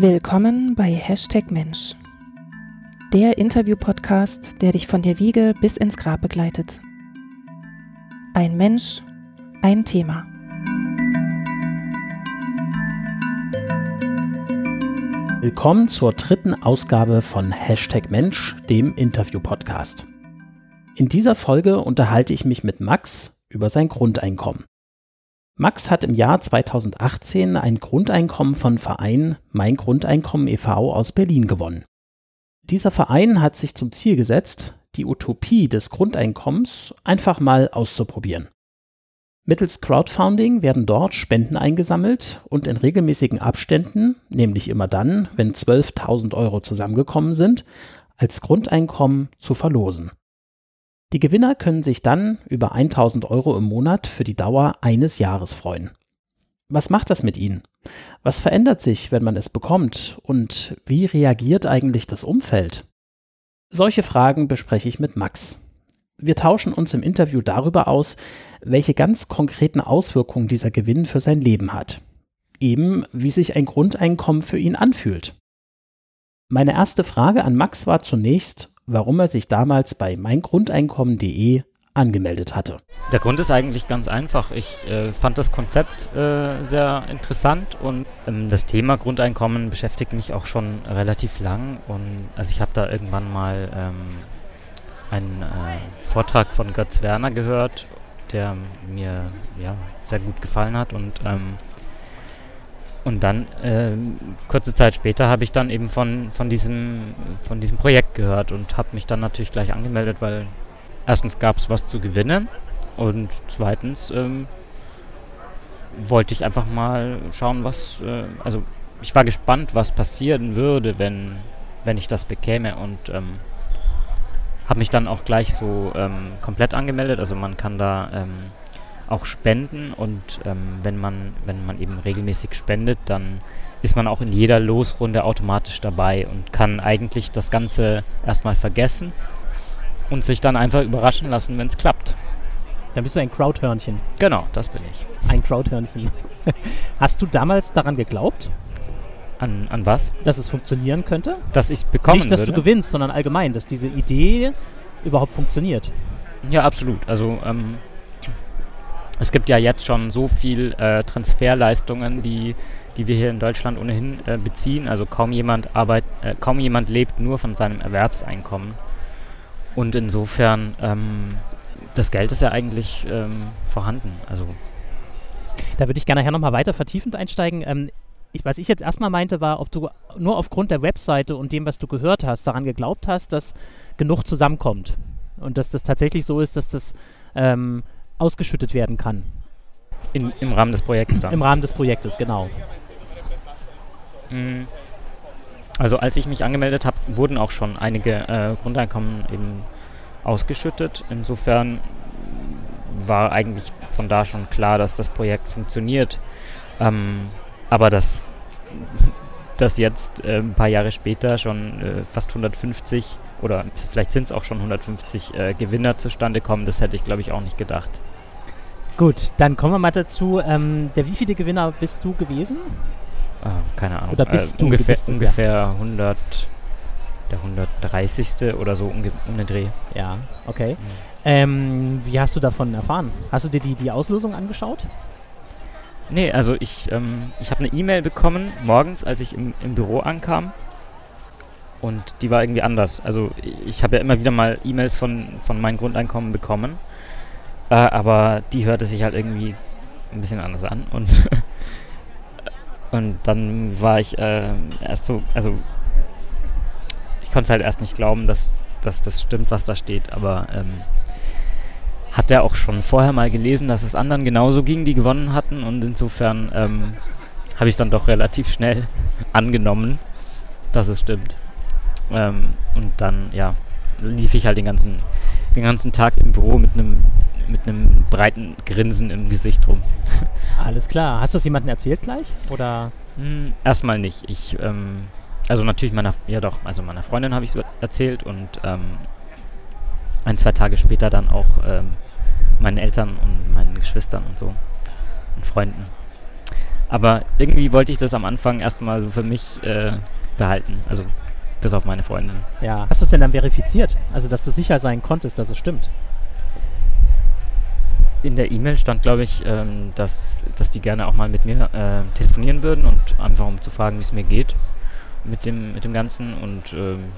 Willkommen bei Hashtag Mensch, der Interview-Podcast, der dich von der Wiege bis ins Grab begleitet. Ein Mensch, ein Thema. Willkommen zur dritten Ausgabe von Hashtag Mensch, dem Interview-Podcast. In dieser Folge unterhalte ich mich mit Max über sein Grundeinkommen. Max hat im Jahr 2018 ein Grundeinkommen von Verein Mein Grundeinkommen e.V. aus Berlin gewonnen. Dieser Verein hat sich zum Ziel gesetzt, die Utopie des Grundeinkommens einfach mal auszuprobieren. Mittels Crowdfunding werden dort Spenden eingesammelt und in regelmäßigen Abständen, nämlich immer dann, wenn 12.000 Euro zusammengekommen sind, als Grundeinkommen zu verlosen. Die Gewinner können sich dann über 1000 Euro im Monat für die Dauer eines Jahres freuen. Was macht das mit Ihnen? Was verändert sich, wenn man es bekommt? Und wie reagiert eigentlich das Umfeld? Solche Fragen bespreche ich mit Max. Wir tauschen uns im Interview darüber aus, welche ganz konkreten Auswirkungen dieser Gewinn für sein Leben hat. Eben wie sich ein Grundeinkommen für ihn anfühlt. Meine erste Frage an Max war zunächst, warum er sich damals bei meingrundeinkommen.de angemeldet hatte. Der Grund ist eigentlich ganz einfach. Ich äh, fand das Konzept äh, sehr interessant und ähm, das Thema Grundeinkommen beschäftigt mich auch schon relativ lang. Und also ich habe da irgendwann mal ähm, einen äh, Vortrag von Götz Werner gehört, der mir ja, sehr gut gefallen hat und ähm, und dann, äh, kurze Zeit später, habe ich dann eben von, von, diesem, von diesem Projekt gehört und habe mich dann natürlich gleich angemeldet, weil erstens gab es was zu gewinnen und zweitens ähm, wollte ich einfach mal schauen, was, äh, also ich war gespannt, was passieren würde, wenn, wenn ich das bekäme und ähm, habe mich dann auch gleich so ähm, komplett angemeldet. Also man kann da ähm, auch spenden und ähm, wenn man wenn man eben regelmäßig spendet, dann ist man auch in jeder Losrunde automatisch dabei und kann eigentlich das Ganze erstmal vergessen und sich dann einfach überraschen lassen, wenn es klappt. Dann bist du ein Crowdhörnchen. Genau, das bin ich. Ein Crowdhörnchen. Hast du damals daran geglaubt? An, an was? Dass es funktionieren könnte? Dass ich es bekommen Nicht, dass würde? du gewinnst, sondern allgemein, dass diese Idee überhaupt funktioniert. Ja, absolut. Also ähm, es gibt ja jetzt schon so viel äh, Transferleistungen, die, die wir hier in Deutschland ohnehin äh, beziehen. Also kaum jemand arbeit, äh, kaum jemand lebt nur von seinem Erwerbseinkommen. Und insofern, ähm, das Geld ist ja eigentlich ähm, vorhanden. Also Da würde ich gerne nachher nochmal weiter vertiefend einsteigen. Ähm, ich, was ich jetzt erstmal meinte, war, ob du nur aufgrund der Webseite und dem, was du gehört hast, daran geglaubt hast, dass genug zusammenkommt. Und dass das tatsächlich so ist, dass das ähm, ausgeschüttet werden kann. in, im Rahmen des Projekts dann. Im Rahmen des Projektes, genau. Mm. Also als ich mich angemeldet habe, wurden auch schon einige äh, Grundeinkommen eben ausgeschüttet. Insofern war eigentlich von da schon klar, dass das Projekt funktioniert. Ähm, aber dass, dass jetzt äh, ein paar Jahre später schon äh, fast 150 oder vielleicht sind es auch schon 150 äh, Gewinner zustande kommen, das hätte ich glaube ich auch nicht gedacht. Gut, dann kommen wir mal dazu. Ähm, der wievielte Gewinner bist du gewesen? Ah, keine Ahnung. Oder bist du? Du ungefähr, bist ja. ungefähr 100, der 130. oder so um, um den Dreh. Ja, okay. Mhm. Ähm, wie hast du davon erfahren? Hast du dir die, die Auslosung angeschaut? Nee, also ich, ähm, ich habe eine E-Mail bekommen morgens, als ich im, im Büro ankam. Und die war irgendwie anders. Also ich habe ja immer wieder mal E-Mails von, von meinem Grundeinkommen bekommen. Äh, aber die hörte sich halt irgendwie ein bisschen anders an. Und, und dann war ich äh, erst so, also ich konnte es halt erst nicht glauben, dass, dass das stimmt, was da steht. Aber ähm, hat er auch schon vorher mal gelesen, dass es anderen genauso ging, die gewonnen hatten. Und insofern ähm, habe ich es dann doch relativ schnell angenommen, dass es stimmt. Ähm, und dann, ja, lief ich halt den ganzen, den ganzen Tag im Büro mit einem mit einem breiten Grinsen im Gesicht rum. Alles klar. Hast du das jemandem erzählt gleich? Oder? Hm, erstmal nicht. Ich, ähm, also natürlich meiner, ja doch, also meiner Freundin habe ich es erzählt und ähm, ein, zwei Tage später dann auch ähm, meinen Eltern und meinen Geschwistern und so und Freunden. Aber irgendwie wollte ich das am Anfang erstmal so für mich äh, behalten. Also bis auf meine Freundin. Ja. Hast du es denn dann verifiziert? Also, dass du sicher sein konntest, dass es stimmt? In der E-Mail stand, glaube ich, ähm, dass, dass die gerne auch mal mit mir äh, telefonieren würden und einfach um zu fragen, wie es mir geht mit dem, mit dem Ganzen und ähm,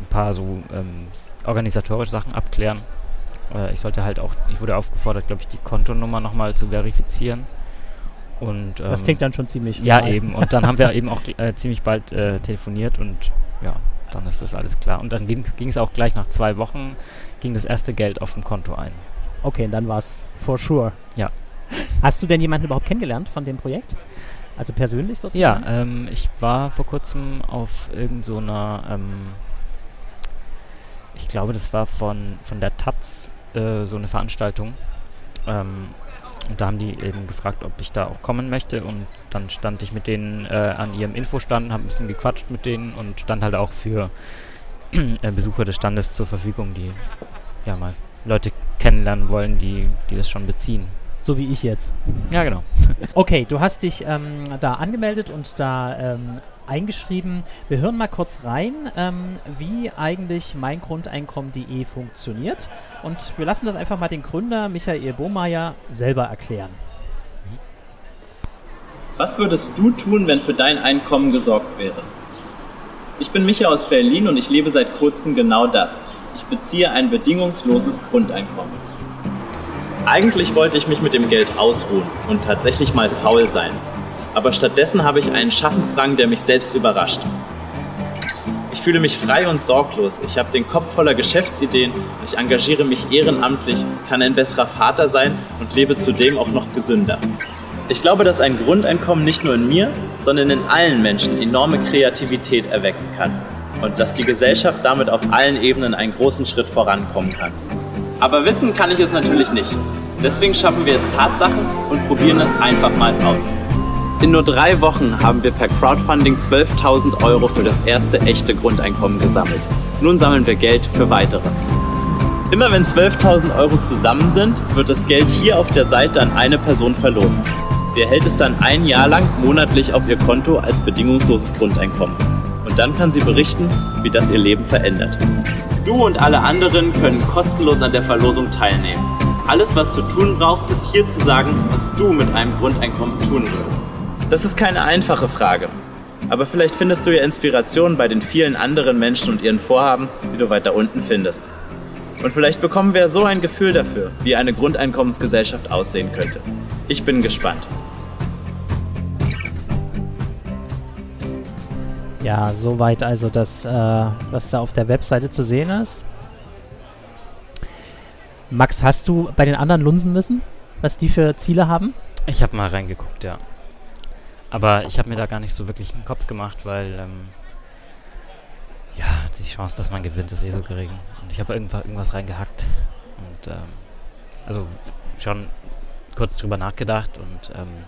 ein paar so ähm, organisatorische Sachen abklären. Äh, ich sollte halt auch, ich wurde aufgefordert, glaube ich, die Kontonummer nochmal zu verifizieren. Und, das klingt dann schon ziemlich. Ja, normal. eben. Und dann haben wir eben auch äh, ziemlich bald äh, telefoniert und ja, dann ist das alles klar. Und dann ging es auch gleich nach zwei Wochen, ging das erste Geld auf dem Konto ein. Okay, dann war es for sure. Ja. Hast du denn jemanden überhaupt kennengelernt von dem Projekt? Also persönlich sozusagen? Ja, ähm, ich war vor kurzem auf irgendeiner, so ähm, ich glaube, das war von, von der Taz äh, so eine Veranstaltung. Ähm, und da haben die eben gefragt, ob ich da auch kommen möchte. Und dann stand ich mit denen äh, an ihrem Infostand, habe ein bisschen gequatscht mit denen und stand halt auch für äh, Besucher des Standes zur Verfügung, die ja mal Leute kennenlernen wollen, die, die das schon beziehen. So wie ich jetzt. Ja, genau. okay, du hast dich ähm, da angemeldet und da ähm, eingeschrieben. Wir hören mal kurz rein, ähm, wie eigentlich meingrundeinkommen.de funktioniert. Und wir lassen das einfach mal den Gründer Michael Bohmeier selber erklären. Was würdest du tun, wenn für dein Einkommen gesorgt wäre? Ich bin Micha aus Berlin und ich lebe seit kurzem genau das. Ich beziehe ein bedingungsloses Grundeinkommen. Eigentlich wollte ich mich mit dem Geld ausruhen und tatsächlich mal faul sein aber stattdessen habe ich einen Schaffensdrang, der mich selbst überrascht. Ich fühle mich frei und sorglos. Ich habe den Kopf voller Geschäftsideen. Ich engagiere mich ehrenamtlich, kann ein besserer Vater sein und lebe zudem auch noch gesünder. Ich glaube, dass ein Grundeinkommen nicht nur in mir, sondern in allen Menschen enorme Kreativität erwecken kann und dass die Gesellschaft damit auf allen Ebenen einen großen Schritt vorankommen kann. Aber wissen kann ich es natürlich nicht. Deswegen schaffen wir jetzt Tatsachen und probieren es einfach mal aus. In nur drei Wochen haben wir per Crowdfunding 12.000 Euro für das erste echte Grundeinkommen gesammelt. Nun sammeln wir Geld für weitere. Immer wenn 12.000 Euro zusammen sind, wird das Geld hier auf der Seite an eine Person verlost. Sie erhält es dann ein Jahr lang monatlich auf ihr Konto als bedingungsloses Grundeinkommen. Und dann kann sie berichten, wie das ihr Leben verändert. Du und alle anderen können kostenlos an der Verlosung teilnehmen. Alles, was du tun brauchst, ist hier zu sagen, was du mit einem Grundeinkommen tun wirst. Das ist keine einfache Frage. Aber vielleicht findest du ja Inspiration bei den vielen anderen Menschen und ihren Vorhaben, die du weiter unten findest. Und vielleicht bekommen wir so ein Gefühl dafür, wie eine Grundeinkommensgesellschaft aussehen könnte. Ich bin gespannt. Ja, soweit also das, äh, was da auf der Webseite zu sehen ist. Max, hast du bei den anderen lunsen müssen, was die für Ziele haben? Ich habe mal reingeguckt, ja. Aber ich habe mir da gar nicht so wirklich einen Kopf gemacht, weil ähm, ja, die Chance, dass man gewinnt, ist eh so gering. Und ich habe irgendwas, irgendwas reingehackt und ähm, also schon kurz drüber nachgedacht und ähm,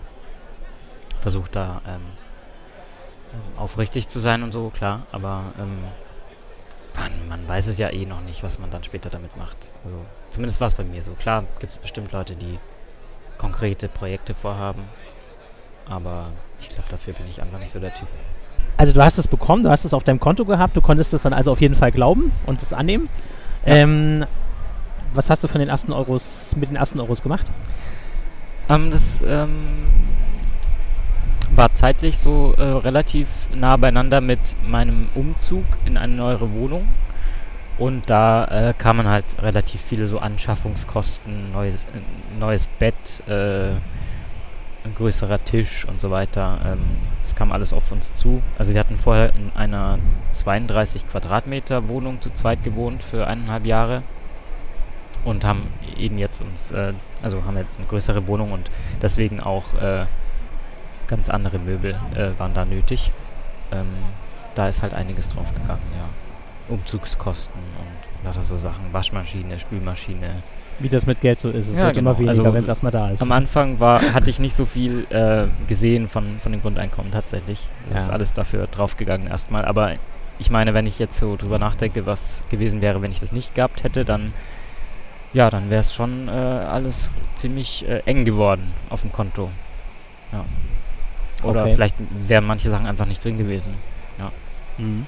versucht da ähm, aufrichtig zu sein und so, klar, aber ähm, man, man weiß es ja eh noch nicht, was man dann später damit macht. Also zumindest war es bei mir so. Klar gibt es bestimmt Leute, die konkrete Projekte vorhaben, aber ich glaube, dafür bin ich einfach nicht so der Typ. Also du hast es bekommen, du hast es auf deinem Konto gehabt, du konntest es dann also auf jeden Fall glauben und es annehmen. Ja. Ähm, was hast du von den ersten Euros, mit den ersten Euros gemacht? Ähm, das ähm, war zeitlich so äh, relativ nah beieinander mit meinem Umzug in eine neuere Wohnung. Und da äh, kamen halt relativ viele so Anschaffungskosten, neues, äh, neues Bett, äh, ein größerer Tisch und so weiter. Ähm, das kam alles auf uns zu. Also wir hatten vorher in einer 32 Quadratmeter Wohnung zu zweit gewohnt für eineinhalb Jahre und haben eben jetzt uns, äh, also haben jetzt eine größere Wohnung und deswegen auch äh, ganz andere Möbel äh, waren da nötig. Ähm, da ist halt einiges drauf gegangen, ja. Umzugskosten und lauter so Sachen, Waschmaschine, Spülmaschine, wie das mit Geld so ist. Es ja, wird genau. immer weniger, also, wenn es erstmal da ist. Am Anfang war, hatte ich nicht so viel äh, gesehen von, von den Grundeinkommen tatsächlich. Das ja. ist alles dafür draufgegangen erstmal. Aber ich meine, wenn ich jetzt so drüber nachdenke, was gewesen wäre, wenn ich das nicht gehabt hätte, dann ja, dann wäre es schon äh, alles ziemlich äh, eng geworden auf dem Konto. Ja. Oder Okay. vielleicht wären manche Sachen einfach nicht drin gewesen. Mhm.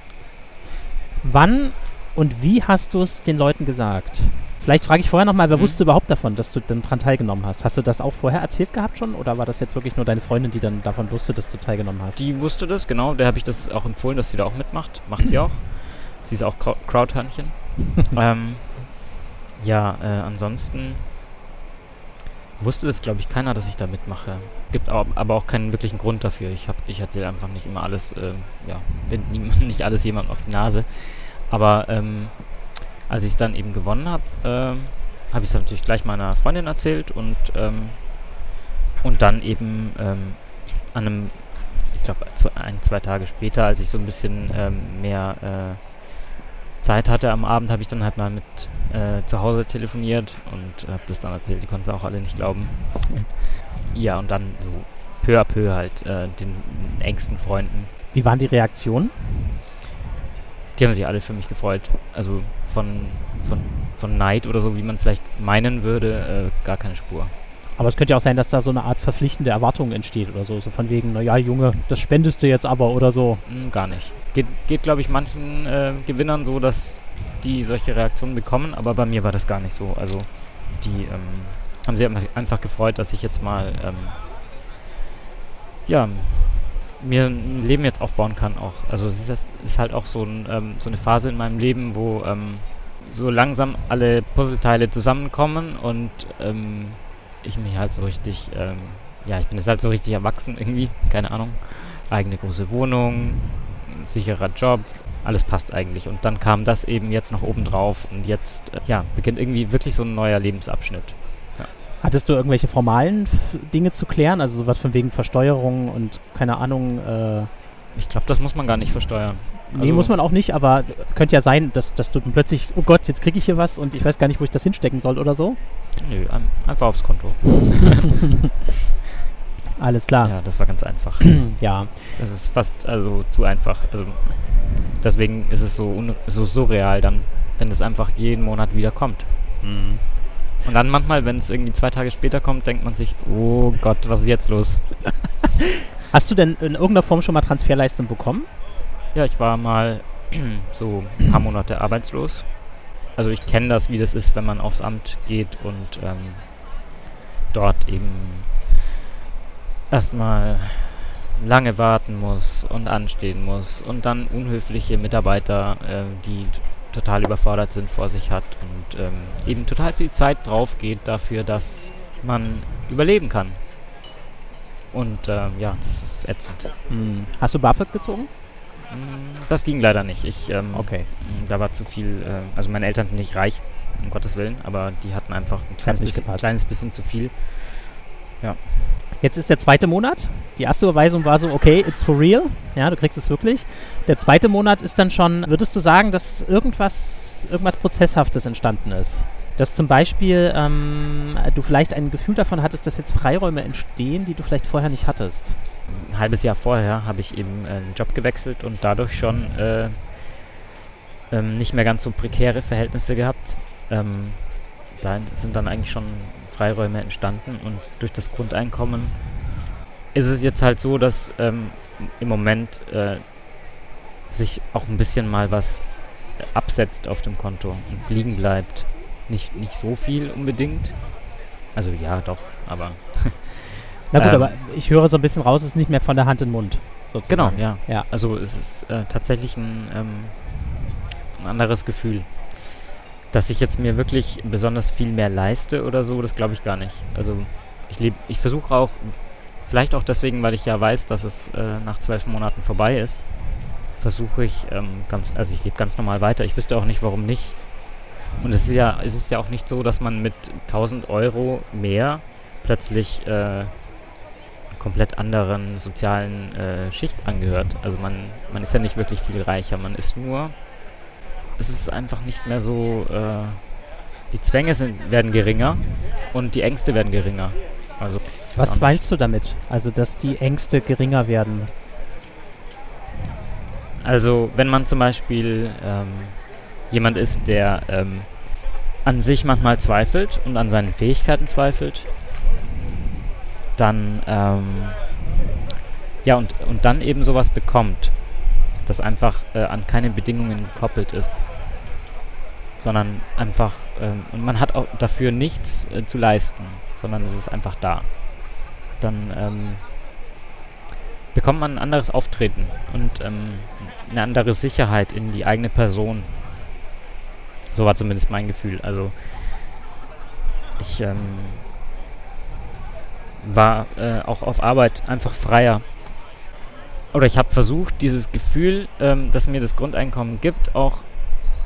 Wann und wie hast du es den Leuten gesagt? Vielleicht frage ich vorher nochmal, wer Mhm. wusste überhaupt davon, dass du dann dran teilgenommen hast? Hast du das auch vorher erzählt gehabt schon oder war das jetzt wirklich nur deine Freundin, die dann davon wusste, dass du teilgenommen hast? Die wusste das, genau. Der habe ich das auch empfohlen, dass sie da auch mitmacht. Macht sie auch. Sie ist auch Crowd- Crowdhörnchen. ähm, ja, äh, ansonsten wusste das, glaube ich, keiner, dass ich da mitmache. Gibt aber auch keinen wirklichen Grund dafür. Ich, hab, ich hatte einfach nicht immer alles, ähm, ja, bin nie, nicht alles jemandem auf die Nase. Aber ähm, als ich es dann eben gewonnen habe, ähm, habe ich es natürlich gleich meiner Freundin erzählt und, ähm, und dann eben ähm, an einem, ich glaube, ein, zwei Tage später, als ich so ein bisschen ähm, mehr äh, Zeit hatte am Abend, habe ich dann halt mal mit äh, zu Hause telefoniert und habe das dann erzählt. Die konnten es auch alle nicht glauben. ja, und dann so peu à peu halt äh, den engsten Freunden. Wie waren die Reaktionen? Die haben sich alle für mich gefreut. Also von, von, von Neid oder so, wie man vielleicht meinen würde, äh, gar keine Spur. Aber es könnte ja auch sein, dass da so eine Art verpflichtende Erwartung entsteht oder so. So von wegen, naja, Junge, das spendest du jetzt aber oder so. Hm, gar nicht. Geht, geht glaube ich, manchen äh, Gewinnern so, dass die solche Reaktionen bekommen, aber bei mir war das gar nicht so. Also die ähm, haben sich einfach- einfach gefreut, dass ich jetzt mal ähm, ja, mir ein Leben jetzt aufbauen kann auch. Also es ist, ist halt auch so, ein, ähm, so eine Phase in meinem Leben, wo ähm, so langsam alle Puzzleteile zusammenkommen und ähm, ich mich halt so richtig, ähm, ja, ich bin jetzt halt so richtig erwachsen irgendwie, keine Ahnung. Eigene große Wohnung, sicherer Job, alles passt eigentlich. Und dann kam das eben jetzt noch oben drauf und jetzt, äh, ja, beginnt irgendwie wirklich so ein neuer Lebensabschnitt. Hattest du irgendwelche formalen F Dinge zu klären? Also sowas von wegen Versteuerung und keine Ahnung, äh, Ich glaube, das muss man gar nicht versteuern. nee, Also- muss man auch nicht, aber könnte ja sein, dass, dass du dann plötzlich, oh Gott, jetzt kriege ich hier was und ich weiß gar nicht, wo ich das hinstecken soll oder so. Nö, ein, einfach aufs Konto. Alles klar. Ja, das war ganz einfach. Ja. Das ist fast also zu einfach. Also deswegen ist es so, un so surreal dann, wenn es einfach jeden Monat wieder kommt. Und dann manchmal, wenn es irgendwie zwei Tage später kommt, denkt man sich, oh Gott, was ist jetzt los? Hast du denn in irgendeiner Form schon mal Transferleistung bekommen? Ja, ich war mal so ein paar Monate arbeitslos. Also ich kenne das, wie das ist, wenn man aufs Amt geht und ähm, dort eben erstmal lange warten muss und anstehen muss und dann unhöfliche Mitarbeiter, ähm, die total überfordert sind, vor sich hat und ähm, eben total viel Zeit drauf geht dafür, dass man überleben kann. Und ähm, ja, das ist ätzend. Hm. Hast du BAföG bezogen? Mm, Das ging leider nicht. Ich, ähm, Okay. mm, Da war zu viel, äh, also meine Eltern sind nicht reich, um Gottes Willen, aber die hatten einfach ein kleines, bisschen, kleines bisschen zu viel. Jetzt ist der zweite Monat. Die erste Überweisung war so, okay, it's for real. Ja, du kriegst es wirklich. Der zweite Monat ist dann schon, würdest du sagen, dass irgendwas, irgendwas Prozesshaftes entstanden ist? Dass zum Beispiel ähm, du vielleicht ein Gefühl davon hattest, dass jetzt Freiräume entstehen, die du vielleicht vorher nicht hattest. Ein halbes Jahr vorher habe ich eben äh, einen Job gewechselt und dadurch schon äh, ähm, nicht mehr ganz so prekäre Verhältnisse gehabt. Ähm, da sind dann eigentlich schon Freiräume entstanden und durch das Grundeinkommen ist es jetzt halt so, dass ähm, im Moment äh, sich auch ein bisschen mal was absetzt auf dem Konto und liegen bleibt. Nicht, nicht so viel unbedingt. Also ja, doch, aber Na gut, Ähm. aber ich höre so ein bisschen raus, es ist nicht mehr von der Hand in den Mund. Genau, Sozusagen. ja. Ja. Also es ist äh, tatsächlich ein, ähm, ein anderes Gefühl. Dass ich jetzt mir wirklich besonders viel mehr leiste oder so, das glaube ich gar nicht. Also ich lebe, ich versuche auch, vielleicht auch deswegen, weil ich ja weiß, dass es äh, nach zwölf Monaten vorbei ist, versuche ich ähm, ganz, also ich lebe ganz normal weiter. Ich wüsste auch nicht, warum nicht. Und es ist ja, es ist ja auch nicht so, dass man mit 1000 Euro mehr plötzlich äh, einer komplett anderen sozialen äh, Schicht angehört. Also man, man ist ja nicht wirklich viel reicher. Man ist nur, es ist einfach nicht mehr so, äh, die Zwänge sind, werden geringer und die Ängste werden geringer. Also Was meinst du damit? Also, dass die Ängste geringer werden? Also wenn man zum Beispiel ähm, jemand ist, der ähm, an sich manchmal zweifelt und an seinen Fähigkeiten zweifelt, dann ähm, ja, und, und dann eben sowas bekommt, das einfach äh, an keine Bedingungen gekoppelt ist, sondern einfach, ähm, und man hat auch dafür nichts äh, zu leisten, sondern es ist einfach da. Dann ähm, bekommt man ein anderes Auftreten und ähm, eine andere Sicherheit in die eigene Person. So war zumindest mein Gefühl. Also ich ähm, war äh, auch auf Arbeit einfach freier. Oder ich habe versucht, dieses Gefühl, ähm, das mir das Grundeinkommen gibt, auch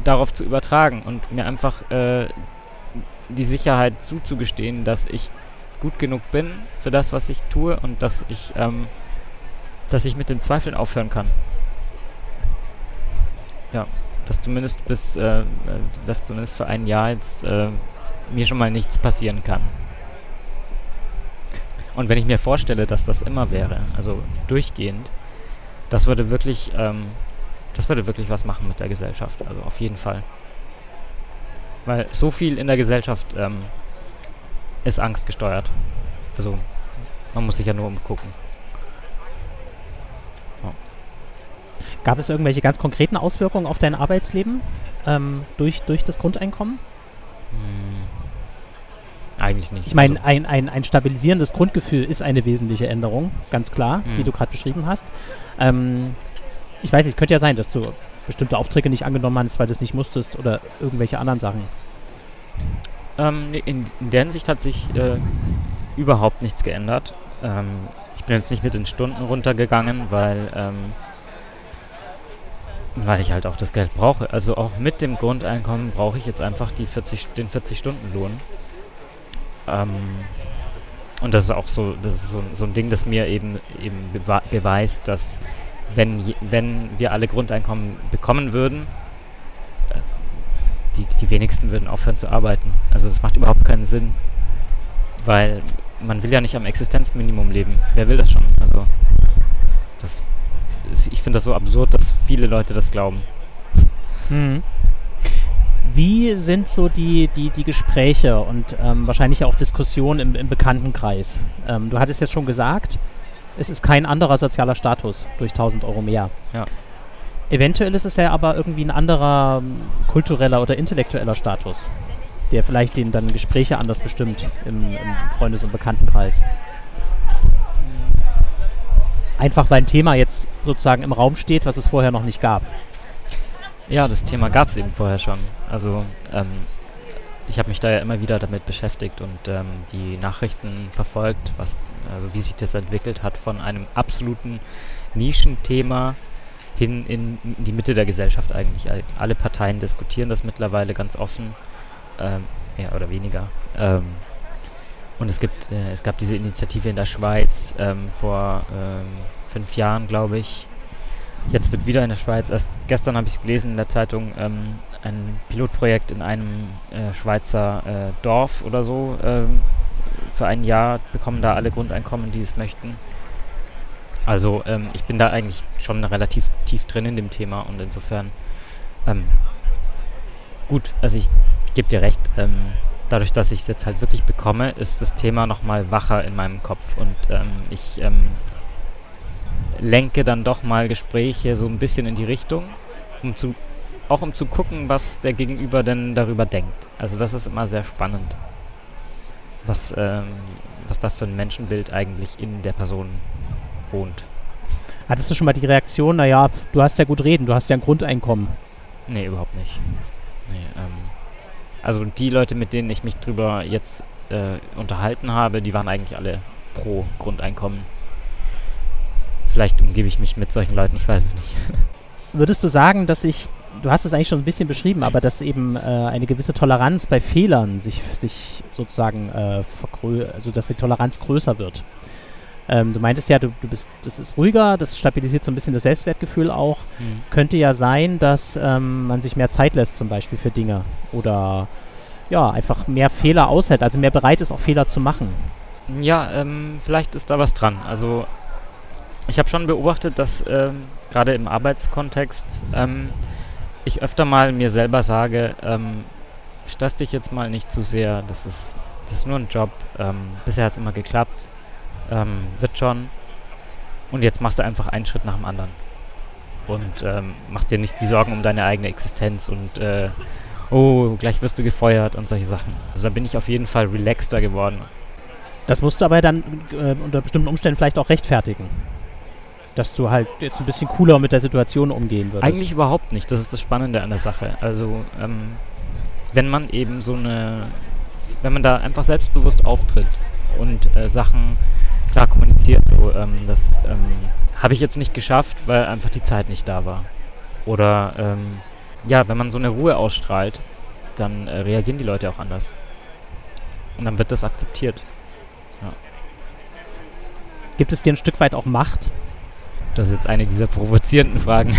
darauf zu übertragen und mir einfach äh, die Sicherheit zuzugestehen, dass ich gut genug bin für das, was ich tue und dass ich, ähm, dass ich mit den Zweifeln aufhören kann. Ja, dass zumindest bis, äh dass zumindest für ein Jahr jetzt äh, mir schon mal nichts passieren kann. Und wenn ich mir vorstelle, dass das immer wäre, also durchgehend, das würde wirklich, ähm, das würde wirklich was machen mit der Gesellschaft. Also auf jeden Fall. Weil so viel in der Gesellschaft ähm, ist angstgesteuert. Also man muss sich ja nur umgucken. Ja. Gab es irgendwelche ganz konkreten Auswirkungen auf dein Arbeitsleben ähm, durch, durch das Grundeinkommen? Hm. Eigentlich nicht. Ich meine, also ein, ein, ein stabilisierendes Grundgefühl ist eine wesentliche Änderung, ganz klar, mhm. die du gerade beschrieben hast. Ähm, ich weiß nicht, es könnte ja sein, dass du bestimmte Aufträge nicht angenommen hast, weil du es nicht musstest oder irgendwelche anderen Sachen. Ähm, in, in, der Hinsicht hat sich äh, überhaupt nichts geändert. Ähm, ich bin jetzt nicht mit den Stunden runtergegangen, weil, ähm, weil ich halt auch das Geld brauche. Also auch mit dem Grundeinkommen brauche ich jetzt einfach die 40, den 40-Stunden-Lohn. Ähm, und das ist auch so, das ist so, so ein Ding, das mir eben, eben beweist, dass wenn, wenn wir alle Grundeinkommen bekommen würden, äh, die, die wenigsten würden aufhören zu arbeiten. Also das macht überhaupt keinen Sinn, weil man will ja nicht am Existenzminimum leben. Wer will das schon? Also das ist, ich finde das so absurd, dass viele Leute das glauben. Mhm. Wie sind so die, die, die Gespräche und ähm, wahrscheinlich auch Diskussionen im, im Bekanntenkreis? Ähm, du hattest jetzt schon gesagt, es ist kein anderer sozialer Status durch 1000 Euro mehr. Ja. Eventuell ist es ja aber irgendwie ein anderer ähm, kultureller oder intellektueller Status, der vielleicht den dann Gespräche anders bestimmt im, im Freundes- und Bekanntenkreis. Einfach weil ein Thema jetzt sozusagen im Raum steht, was es vorher noch nicht gab. Ja, das Thema gab es eben vorher schon. Also ähm, ich habe mich da ja immer wieder damit beschäftigt und ähm, die Nachrichten verfolgt, was, also wie sich das entwickelt hat von einem absoluten Nischenthema hin in, die Mitte der Gesellschaft eigentlich. Alle Parteien diskutieren das mittlerweile ganz offen, ähm, mehr oder weniger. Ähm, und es gibt, äh, es gab diese Initiative in der Schweiz ähm, vor ähm, fünf Jahren, glaube ich, Jetzt wird wieder in der Schweiz, erst gestern habe ich es gelesen in der Zeitung, ähm, ein Pilotprojekt in einem äh, Schweizer äh, Dorf oder so. Ähm, für ein Jahr bekommen da alle Grundeinkommen, die es möchten. Also ähm, ich bin da eigentlich schon relativ tief drin in dem Thema und insofern ähm, gut, also ich, gebe dir recht, ähm, dadurch, dass ich es jetzt halt wirklich bekomme, ist das Thema nochmal wacher in meinem Kopf und ähm, ich lenke dann doch mal Gespräche so ein bisschen in die Richtung, um zu, auch um zu gucken, was der Gegenüber denn darüber denkt. Also das ist immer sehr spannend, was, ähm, was da für ein Menschenbild eigentlich in der Person wohnt. Hattest du schon mal die Reaktion, naja, du hast ja gut reden, du hast ja ein Grundeinkommen? Nee, überhaupt nicht. Nee, ähm, also die Leute, mit denen ich mich drüber jetzt äh, unterhalten habe, die waren eigentlich alle pro Grundeinkommen. Vielleicht umgebe ich mich mit solchen Leuten, ich weiß es nicht. Würdest du sagen, dass ich, du hast es eigentlich schon ein bisschen beschrieben, aber dass eben äh, eine gewisse Toleranz bei Fehlern sich, sich sozusagen äh, also dass die Toleranz größer wird? Ähm, du meintest ja, du, du bist, das ist ruhiger, das stabilisiert so ein bisschen das Selbstwertgefühl auch. Mhm. Könnte ja sein, dass ähm, man sich mehr Zeit lässt, zum Beispiel für Dinge. Oder ja, einfach mehr Fehler aushält, also mehr bereit ist, auch Fehler zu machen. Ja, ähm, vielleicht ist da was dran. Also ich habe schon beobachtet, dass ähm, gerade im Arbeitskontext ähm, ich öfter mal mir selber sage, ähm, stress dich jetzt mal nicht zu sehr, das ist, das ist nur ein Job, ähm, bisher hat es immer geklappt, ähm, wird schon. Und jetzt machst du einfach einen Schritt nach dem anderen. Und ähm, machst dir nicht die Sorgen um deine eigene Existenz und äh, oh, gleich wirst du gefeuert und solche Sachen. Also da bin ich auf jeden Fall relaxter geworden. Das musst du aber dann äh, unter bestimmten Umständen vielleicht auch rechtfertigen. Dass du halt jetzt ein bisschen cooler mit der Situation umgehen würdest. Eigentlich überhaupt nicht. Das ist das Spannende an der Sache. Also, ähm, wenn man eben so eine, wenn man da einfach selbstbewusst auftritt und äh, Sachen klar kommuniziert, so, ähm, das ähm, habe ich jetzt nicht geschafft, weil einfach die Zeit nicht da war. Oder ähm, ja, wenn man so eine Ruhe ausstrahlt, dann äh, reagieren die Leute auch anders. Und dann wird das akzeptiert. Ja. Gibt es dir ein Stück weit auch Macht? Das ist jetzt eine dieser provozierenden Fragen.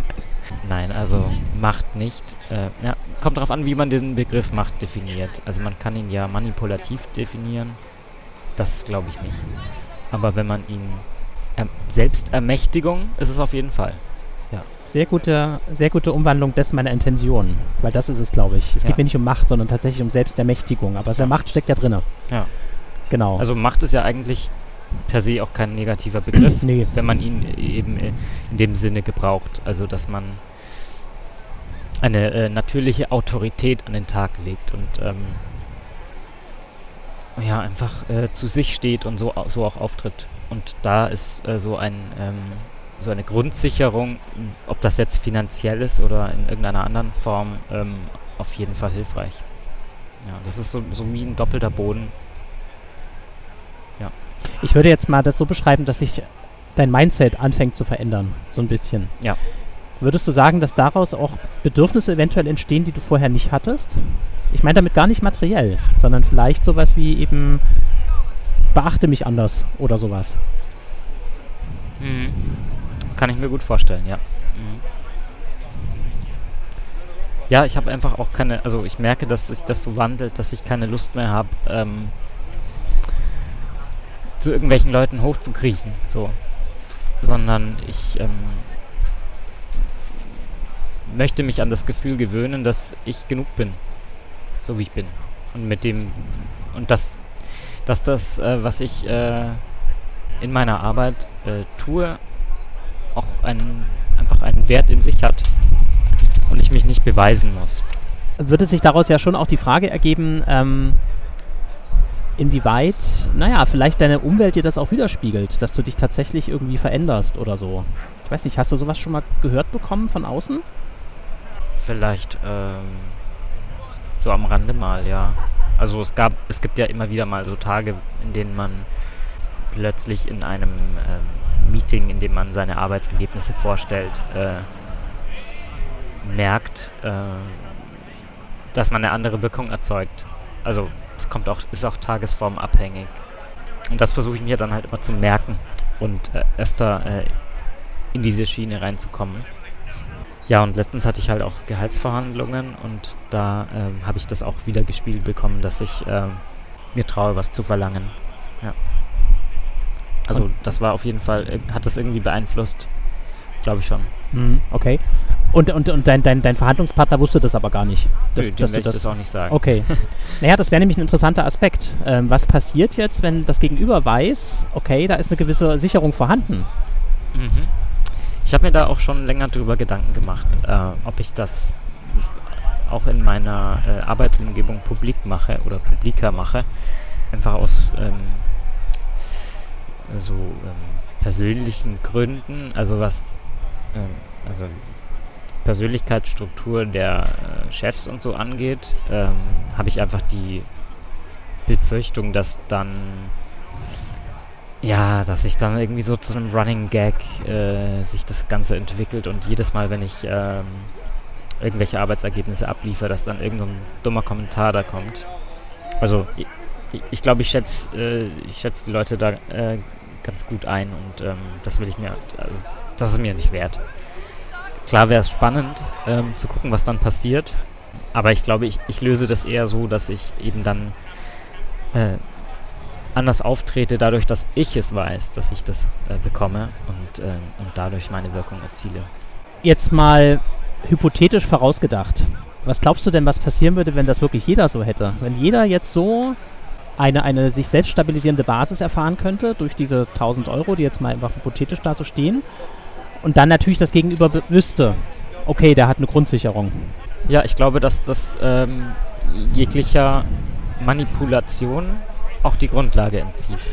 Nein, also Macht nicht. Äh, ja, kommt darauf an, wie man den Begriff Macht definiert. Also man kann ihn ja manipulativ definieren. Das glaube ich nicht. Aber wenn man ihn ähm, Selbstermächtigung ist es auf jeden Fall. Ja. Sehr gute, sehr gute Umwandlung dessen meiner Intention. Weil das ist es, glaube ich. Es Ja. geht mir nicht um Macht, sondern tatsächlich um Selbstermächtigung. Aber sehr Macht steckt ja drin. Ja. Genau. Also Macht ist ja eigentlich per se auch kein negativer Begriff, nee. wenn man ihn eben äh, in dem Sinne gebraucht. Also dass man eine äh, natürliche Autorität an den Tag legt und ähm, ja, einfach äh, zu sich steht und so, so auch auftritt. Und da ist äh, so ein ähm, so eine Grundsicherung, ob das jetzt finanziell ist oder in irgendeiner anderen Form, ähm, auf jeden Fall hilfreich. Ja, das ist so, so wie ein doppelter Boden. Ich würde jetzt mal das so beschreiben, dass sich dein Mindset anfängt zu verändern. So ein bisschen. Ja. Würdest du sagen, dass daraus auch Bedürfnisse eventuell entstehen, die du vorher nicht hattest? Ich meine damit gar nicht materiell, sondern vielleicht sowas wie eben beachte mich anders oder sowas. Mhm. Kann ich mir gut vorstellen, ja. Mhm. Ja, ich habe einfach auch keine, also ich merke, dass sich das so wandelt, dass ich keine Lust mehr habe, ähm, zu irgendwelchen Leuten hochzukriechen, so. Sondern ich ähm, möchte mich an das Gefühl gewöhnen, dass ich genug bin, so wie ich bin. Und mit dem, und dass, dass das, äh, was ich äh, in meiner Arbeit äh, tue, auch einen, einfach einen Wert in sich hat und ich mich nicht beweisen muss. Würde sich daraus ja schon auch die Frage ergeben, ähm, inwieweit, naja, vielleicht deine Umwelt dir das auch widerspiegelt, dass du dich tatsächlich irgendwie veränderst oder so. Ich weiß nicht, hast du sowas schon mal gehört bekommen von außen? Vielleicht ähm, so am Rande mal, ja. Also es gab, es gibt ja immer wieder mal so Tage, in denen man plötzlich in einem ähm, Meeting, in dem man seine Arbeitsergebnisse vorstellt, äh, merkt, äh, dass man eine andere Wirkung erzeugt. Also es kommt auch, ist auch tagesformabhängig. Und das versuche ich mir dann halt immer zu merken und äh, öfter äh, in diese Schiene reinzukommen. Ja, und letztens hatte ich halt auch Gehaltsverhandlungen und da ähm, habe ich das auch wieder gespielt bekommen, dass ich ähm, mir traue, was zu verlangen. Ja. Also das war auf jeden Fall, äh, hat das irgendwie beeinflusst, glaube ich schon. Mhm, okay. Und, und, und dein, dein, dein Verhandlungspartner wusste das aber gar nicht. Dass, Nö, dass du das, das auch nicht sagen. Okay. naja, das wäre nämlich ein interessanter Aspekt. Ähm, was passiert jetzt, wenn das Gegenüber weiß, okay, da ist eine gewisse Sicherung vorhanden? Mhm. Ich habe mir da auch schon länger drüber Gedanken gemacht, äh, ob ich das auch in meiner äh, Arbeitsumgebung publik mache oder publiker mache. Einfach aus ähm, so ähm, persönlichen Gründen, also was ähm, also Persönlichkeitsstruktur der äh, Chefs und so angeht, ähm, habe ich einfach die Befürchtung, dass dann ja, dass sich dann irgendwie so zu einem Running Gag äh, sich das Ganze entwickelt und jedes Mal, wenn ich ähm, irgendwelche Arbeitsergebnisse abliefere, dass dann irgendein dummer Kommentar da kommt. Also ich, glaube, ich schätze äh, ich schätz die Leute da äh, ganz gut ein und ähm, das will ich mir, also, das ist mir nicht wert. Klar wäre es spannend ähm, zu gucken, was dann passiert, aber ich glaube, ich, ich löse das eher so, dass ich eben dann äh, anders auftrete, dadurch, dass ich es weiß, dass ich das äh, bekomme und, ähm, und dadurch meine Wirkung erziele. Jetzt mal hypothetisch vorausgedacht. Was glaubst du denn, was passieren würde, wenn das wirklich jeder so hätte? Wenn jeder jetzt so eine, eine sich selbst stabilisierende Basis erfahren könnte durch diese 1000 Euro, die jetzt mal einfach hypothetisch da so stehen. Und dann natürlich das Gegenüber wüsste, okay, der hat eine Grundsicherung. Ja, ich glaube, dass das ähm, jeglicher Manipulation auch die Grundlage entzieht.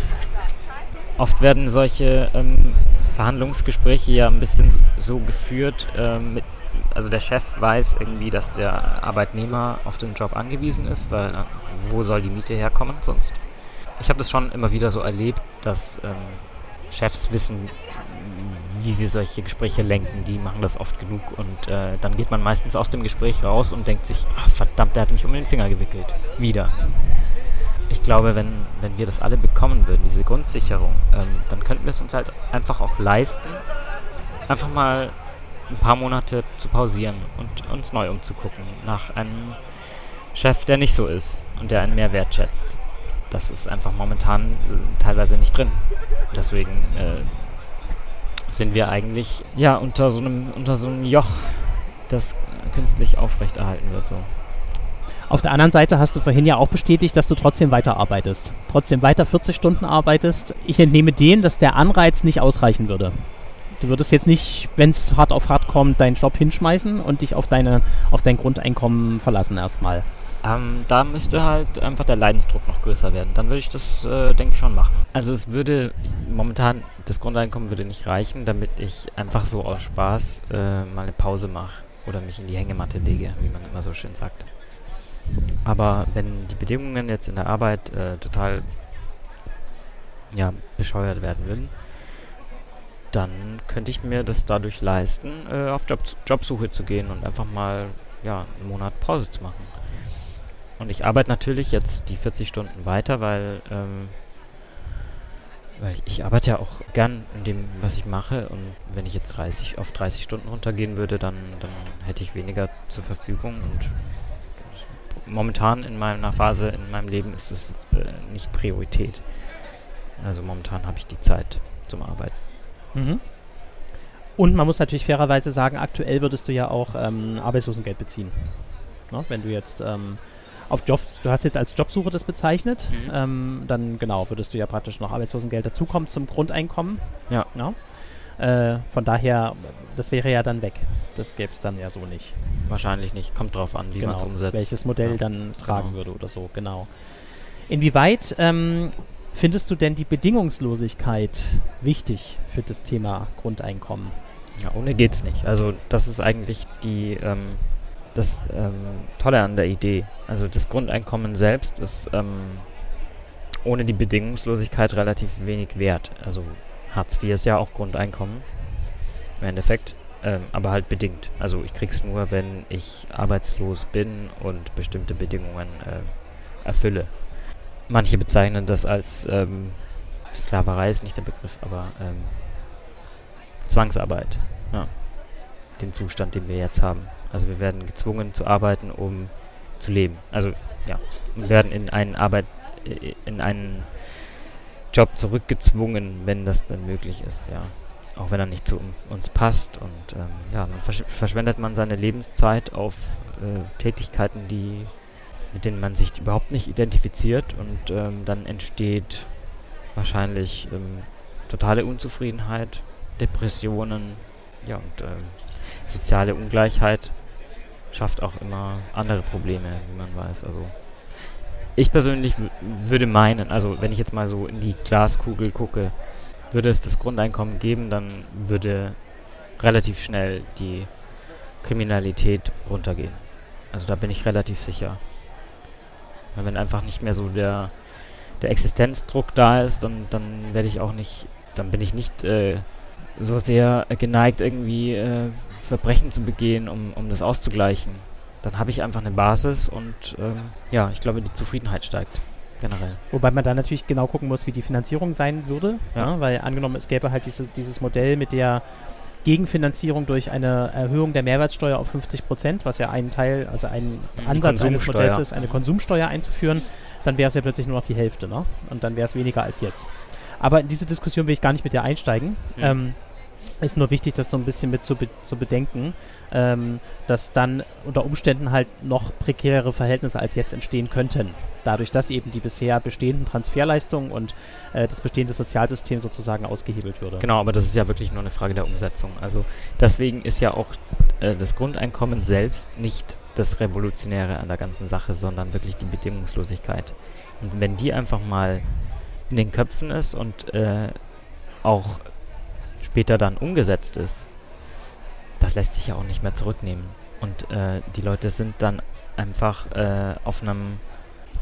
Oft werden solche ähm, Verhandlungsgespräche ja ein bisschen so geführt, ähm, mit, also der Chef weiß irgendwie, dass der Arbeitnehmer auf den Job angewiesen ist, weil äh, wo soll die Miete herkommen sonst? Ich habe das schon immer wieder so erlebt, dass ähm, Chefs wissen, wie sie solche Gespräche lenken. Die machen das oft genug und äh, dann geht man meistens aus dem Gespräch raus und denkt sich, ach verdammt, der hat mich um den Finger gewickelt. Wieder. Ich glaube, wenn, wenn wir das alle bekommen würden, diese Grundsicherung, ähm, dann könnten wir es uns halt einfach auch leisten, einfach mal ein paar Monate zu pausieren und uns neu umzugucken nach einem Chef, der nicht so ist und der einen mehr wertschätzt. Das ist einfach momentan äh, teilweise nicht drin. Deswegen äh, sind wir eigentlich ja unter so einem unter so einem Joch, das künstlich aufrechterhalten wird. So. Auf der anderen Seite hast du vorhin ja auch bestätigt, dass du trotzdem weiterarbeitest. Trotzdem weiter 40 Stunden arbeitest. Ich entnehme dem, dass der Anreiz nicht ausreichen würde. Du würdest jetzt nicht, wenn es hart auf hart kommt, deinen Job hinschmeißen und dich auf, deine, auf dein Grundeinkommen verlassen erstmal. Ähm, da müsste halt einfach der Leidensdruck noch größer werden. Dann würde ich das, äh, denke ich, schon machen. Also es würde momentan, das Grundeinkommen würde nicht reichen, damit ich einfach so aus Spaß äh, mal eine Pause mache oder mich in die Hängematte lege, wie man immer so schön sagt. Aber wenn die Bedingungen jetzt in der Arbeit äh, total ja, bescheuert werden würden, dann könnte ich mir das dadurch leisten, äh, auf Job Jobsuche zu gehen und einfach mal ja, einen Monat Pause zu machen. Und ich arbeite natürlich jetzt die 40 Stunden weiter, weil, ähm, weil ich arbeite ja auch gern in dem, was ich mache. Und wenn ich jetzt 30 auf 30 Stunden runtergehen würde, dann, dann hätte ich weniger zur Verfügung. Und momentan in meiner Phase in meinem Leben ist es äh, nicht Priorität. Also momentan habe ich die Zeit zum Arbeiten. Mhm. Und man muss natürlich fairerweise sagen, aktuell würdest du ja auch ähm, Arbeitslosengeld beziehen. Ne? Wenn du jetzt ähm, auf Jobs, du hast jetzt als Jobsuche das bezeichnet, mhm. ähm, dann genau, würdest du ja praktisch noch Arbeitslosengeld dazukommen zum Grundeinkommen. Ja. ja? Äh, von daher, das wäre ja dann weg. Das gäbe es dann ja so nicht. Wahrscheinlich nicht. Kommt drauf an, wie genau, man es umsetzt. Welches Modell ja. dann tragen genau. würde oder so, genau. Inwieweit ähm, findest du denn die Bedingungslosigkeit wichtig für das Thema Grundeinkommen? Ja, ohne geht's nicht. Also das ist eigentlich die ähm, das ähm, Tolle an der Idee. Also das Grundeinkommen selbst ist ähm, ohne die Bedingungslosigkeit relativ wenig wert. Also Hartz IV ist ja auch Grundeinkommen im Endeffekt, ähm, aber halt bedingt. Also ich krieg's nur, wenn ich arbeitslos bin und bestimmte Bedingungen äh, erfülle. Manche bezeichnen das als ähm, Sklaverei ist nicht der Begriff, aber ähm, Zwangsarbeit. Ja. Den Zustand, den wir jetzt haben. Also wir werden gezwungen zu arbeiten, um zu leben. Also ja, wir werden in einen Arbeit, äh, in einen Job zurückgezwungen, wenn das dann möglich ist, ja. Auch wenn er nicht zu uns passt und ähm, ja, dann versch verschwendet man seine Lebenszeit auf äh, Tätigkeiten, die mit denen man sich überhaupt nicht identifiziert und ähm, dann entsteht wahrscheinlich ähm, totale Unzufriedenheit, Depressionen, ja und ähm, soziale Ungleichheit schafft auch immer andere Probleme, wie man weiß. Also ich persönlich würde meinen, also wenn ich jetzt mal so in die Glaskugel gucke, würde es das Grundeinkommen geben, dann würde relativ schnell die Kriminalität runtergehen. Also da bin ich relativ sicher. Weil wenn einfach nicht mehr so der, der Existenzdruck da ist, dann, dann werde ich auch nicht, dann bin ich nicht äh, so sehr geneigt, irgendwie äh, Verbrechen zu begehen, um, um das auszugleichen. Dann habe ich einfach eine Basis und ähm, ja, ich glaube, die Zufriedenheit steigt generell. Wobei man da natürlich genau gucken muss, wie die Finanzierung sein würde, ja. Ja, weil angenommen, es gäbe halt dieses, dieses Modell mit der Gegenfinanzierung durch eine Erhöhung der Mehrwertsteuer auf 50 Prozent, was ja ein Teil, also ein Ansatz eines Modells ist, eine Konsumsteuer einzuführen, dann wäre es ja plötzlich nur noch die Hälfte, ne? Und dann wäre es weniger als jetzt. Aber in diese Diskussion will ich gar nicht mit dir einsteigen. Ja. Ähm, Ist nur wichtig, das so ein bisschen mit zu, be zu bedenken, ähm, dass dann unter Umständen halt noch prekärere Verhältnisse als jetzt entstehen könnten. Dadurch, dass eben die bisher bestehenden Transferleistungen und äh, das bestehende Sozialsystem sozusagen ausgehebelt würde. Genau, aber das ist ja wirklich nur eine Frage der Umsetzung. Also deswegen ist ja auch äh, das Grundeinkommen selbst nicht das Revolutionäre an der ganzen Sache, sondern wirklich die Bedingungslosigkeit. Und wenn die einfach mal in den Köpfen ist und äh, auch später dann umgesetzt ist, das lässt sich ja auch nicht mehr zurücknehmen. Und äh, die Leute sind dann einfach äh, auf einem,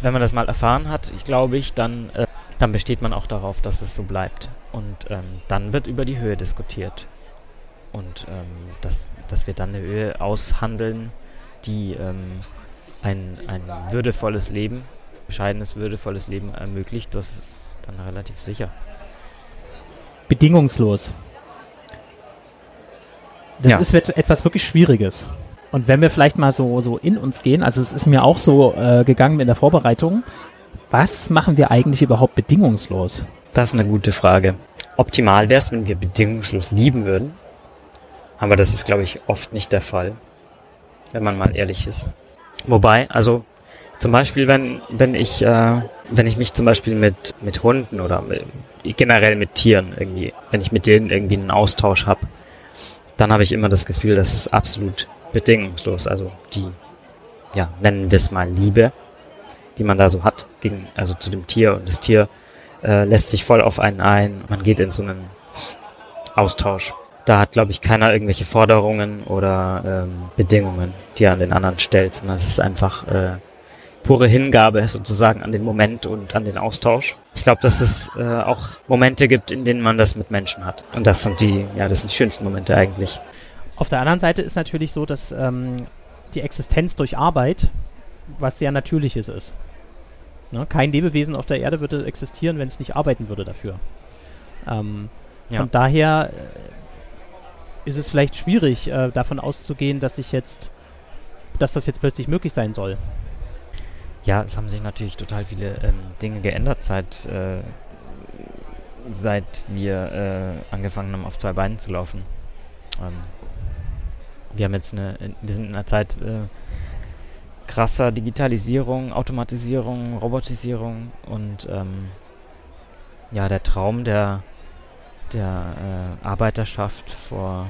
wenn man das mal erfahren hat, ich glaube ich, dann, äh, dann besteht man auch darauf, dass es so bleibt. Und ähm, dann wird über die Höhe diskutiert. Und ähm, dass, dass wir dann eine Höhe aushandeln, die ähm, ein, ein würdevolles Leben, bescheidenes, würdevolles Leben ermöglicht, das ist dann relativ sicher. Bedingungslos. Das ja. ist etwas wirklich Schwieriges. Und wenn wir vielleicht mal so, so in uns gehen, also es ist mir auch so äh, gegangen in der Vorbereitung, was machen wir eigentlich überhaupt bedingungslos? Das ist eine gute Frage. Optimal wäre es, wenn wir bedingungslos lieben würden. Aber das ist, glaube ich, oft nicht der Fall, wenn man mal ehrlich ist. Wobei, also zum Beispiel, wenn, wenn ich, äh, wenn ich mich zum Beispiel mit, mit Hunden oder mit, generell mit Tieren irgendwie, wenn ich mit denen irgendwie einen Austausch habe, dann habe ich immer das Gefühl, das ist absolut bedingungslos. Also die, ja, nennen wir es mal Liebe, die man da so hat, gegen, also zu dem Tier und das Tier äh, lässt sich voll auf einen ein, man geht in so einen Austausch. Da hat, glaube ich, keiner irgendwelche Forderungen oder ähm, Bedingungen, die er an den anderen stellt, sondern es ist einfach äh, pure Hingabe sozusagen an den Moment und an den Austausch. Ich glaube, dass es äh, auch Momente gibt, in denen man das mit Menschen hat. Und das sind die, ja, das sind die schönsten Momente eigentlich. Auf der anderen Seite ist natürlich so, dass ähm, die Existenz durch Arbeit was sehr Natürliches ist. Ne? Kein Lebewesen auf der Erde würde existieren, wenn es nicht arbeiten würde dafür. Ähm, ja. Von daher äh, ist es vielleicht schwierig, äh, davon auszugehen, dass ich jetzt, dass das jetzt plötzlich möglich sein soll. Ja, es haben sich natürlich total viele ähm, Dinge geändert, seit, äh, seit wir äh, angefangen haben, auf zwei Beinen zu laufen. Ähm, wir haben jetzt eine, wir sind in einer Zeit äh, krasser Digitalisierung, Automatisierung, Robotisierung und ähm, ja, der Traum der, der äh, Arbeiterschaft vor,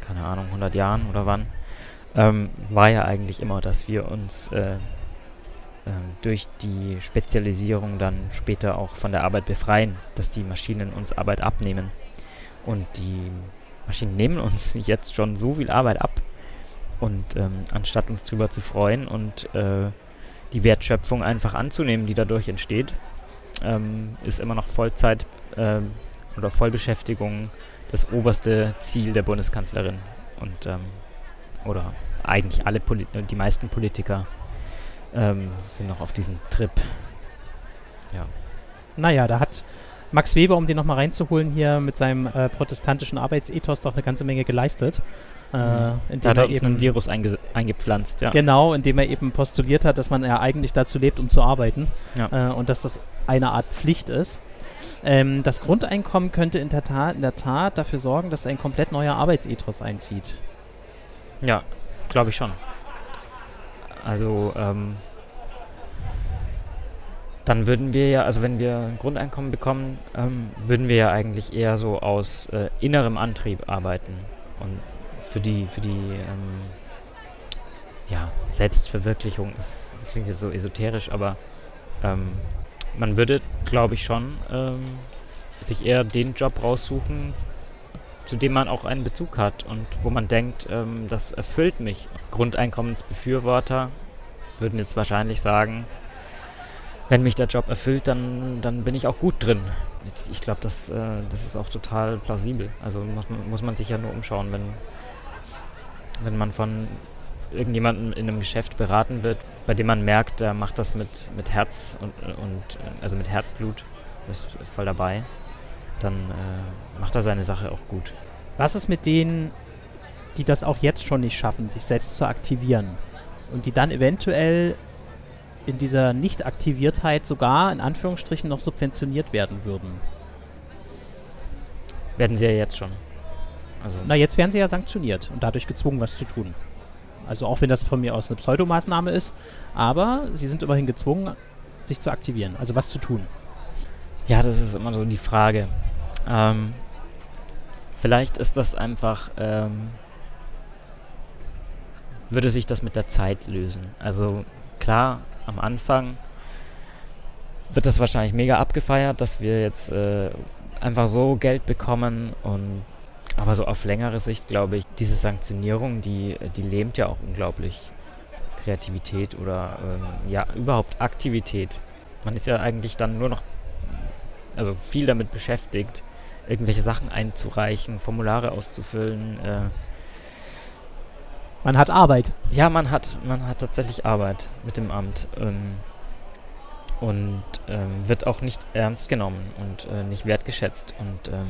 keine Ahnung, 100 Jahren oder wann, ähm, war ja eigentlich immer, dass wir uns äh, durch die Spezialisierung dann später auch von der Arbeit befreien, dass die Maschinen uns Arbeit abnehmen. Und die Maschinen nehmen uns jetzt schon so viel Arbeit ab. Und ähm, anstatt uns darüber zu freuen und äh, die Wertschöpfung einfach anzunehmen, die dadurch entsteht, ähm, ist immer noch Vollzeit ähm, oder Vollbeschäftigung das oberste Ziel der Bundeskanzlerin. Und ähm, oder eigentlich alle Poli die meisten Politiker ähm, sind noch auf diesem Trip. Ja. Naja, da hat Max Weber, um den nochmal reinzuholen, hier mit seinem äh, protestantischen Arbeitsethos doch eine ganze Menge geleistet. Äh, mhm. da hat er, er eben ein Virus einge eingepflanzt, ja. Genau, indem er eben postuliert hat, dass man ja eigentlich dazu lebt, um zu arbeiten. Ja. Äh, und dass das eine Art Pflicht ist. Ähm, das Grundeinkommen könnte in der, Tat, in der Tat dafür sorgen, dass ein komplett neuer Arbeitsethos einzieht. Ja, glaube ich schon. Also ähm, dann würden wir ja, also wenn wir ein Grundeinkommen bekommen, ähm, würden wir ja eigentlich eher so aus äh, innerem Antrieb arbeiten und für die, für die ähm, ja, Selbstverwirklichung, das klingt jetzt so esoterisch, aber ähm, man würde, glaube ich, schon ähm, sich eher den Job raussuchen, zu dem man auch einen Bezug hat und wo man denkt, ähm, das erfüllt mich. Grundeinkommensbefürworter würden jetzt wahrscheinlich sagen, wenn mich der Job erfüllt, dann, dann bin ich auch gut drin. Ich glaube, das, äh, das ist auch total plausibel. Also muss man, muss man sich ja nur umschauen, wenn, wenn man von irgendjemandem in einem Geschäft beraten wird, bei dem man merkt, der macht das mit, mit Herz und, und also mit Herzblut, ist voll dabei dann äh, macht er seine Sache auch gut. Was ist mit denen, die das auch jetzt schon nicht schaffen, sich selbst zu aktivieren und die dann eventuell in dieser Nicht-Aktiviertheit sogar in Anführungsstrichen noch subventioniert werden würden? Werden sie ja jetzt schon. Also Na, jetzt werden sie ja sanktioniert und dadurch gezwungen, was zu tun. Also auch wenn das von mir aus eine Pseudomaßnahme ist, aber sie sind immerhin gezwungen, sich zu aktivieren, also was zu tun. Ja, das ist immer so die Frage. Ähm, vielleicht ist das einfach, ähm, würde sich das mit der Zeit lösen. Also klar, am Anfang wird das wahrscheinlich mega abgefeiert, dass wir jetzt äh, einfach so Geld bekommen und aber so auf längere Sicht glaube ich, diese Sanktionierung, die, die lähmt ja auch unglaublich Kreativität oder ähm, ja überhaupt Aktivität. Man ist ja eigentlich dann nur noch also viel damit beschäftigt, irgendwelche Sachen einzureichen, Formulare auszufüllen. Äh, Man hat Arbeit. ja, man hat, man hat tatsächlich Arbeit mit dem Amt ähm, und ähm, wird auch nicht ernst genommen und äh, nicht wertgeschätzt. Und ähm,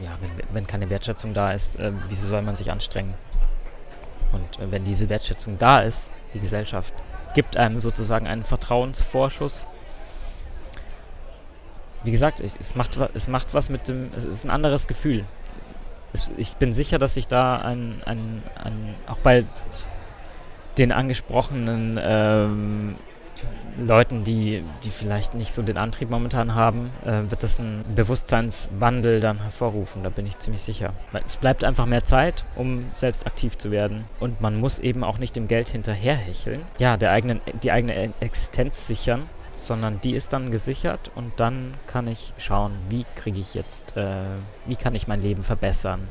ja, wenn, wenn keine Wertschätzung da ist, äh, wieso soll man sich anstrengen? Und äh, wenn diese Wertschätzung da ist, die Gesellschaft gibt einem sozusagen einen Vertrauensvorschuss. Wie gesagt, ich, es, macht, es macht was mit dem, es ist ein anderes Gefühl. Es, ich bin sicher, dass sich da ein, ein, ein auch bei den angesprochenen ähm, Leuten, die, die vielleicht nicht so den Antrieb momentan haben, äh, wird das einen Bewusstseinswandel dann hervorrufen, da bin ich ziemlich sicher. Es bleibt einfach mehr Zeit, um selbst aktiv zu werden. Und man muss eben auch nicht dem Geld hinterherhecheln, ja, der eigenen, die eigene Existenz sichern, sondern die ist dann gesichert und dann kann ich schauen, wie kriege ich jetzt, äh, wie kann ich mein Leben verbessern,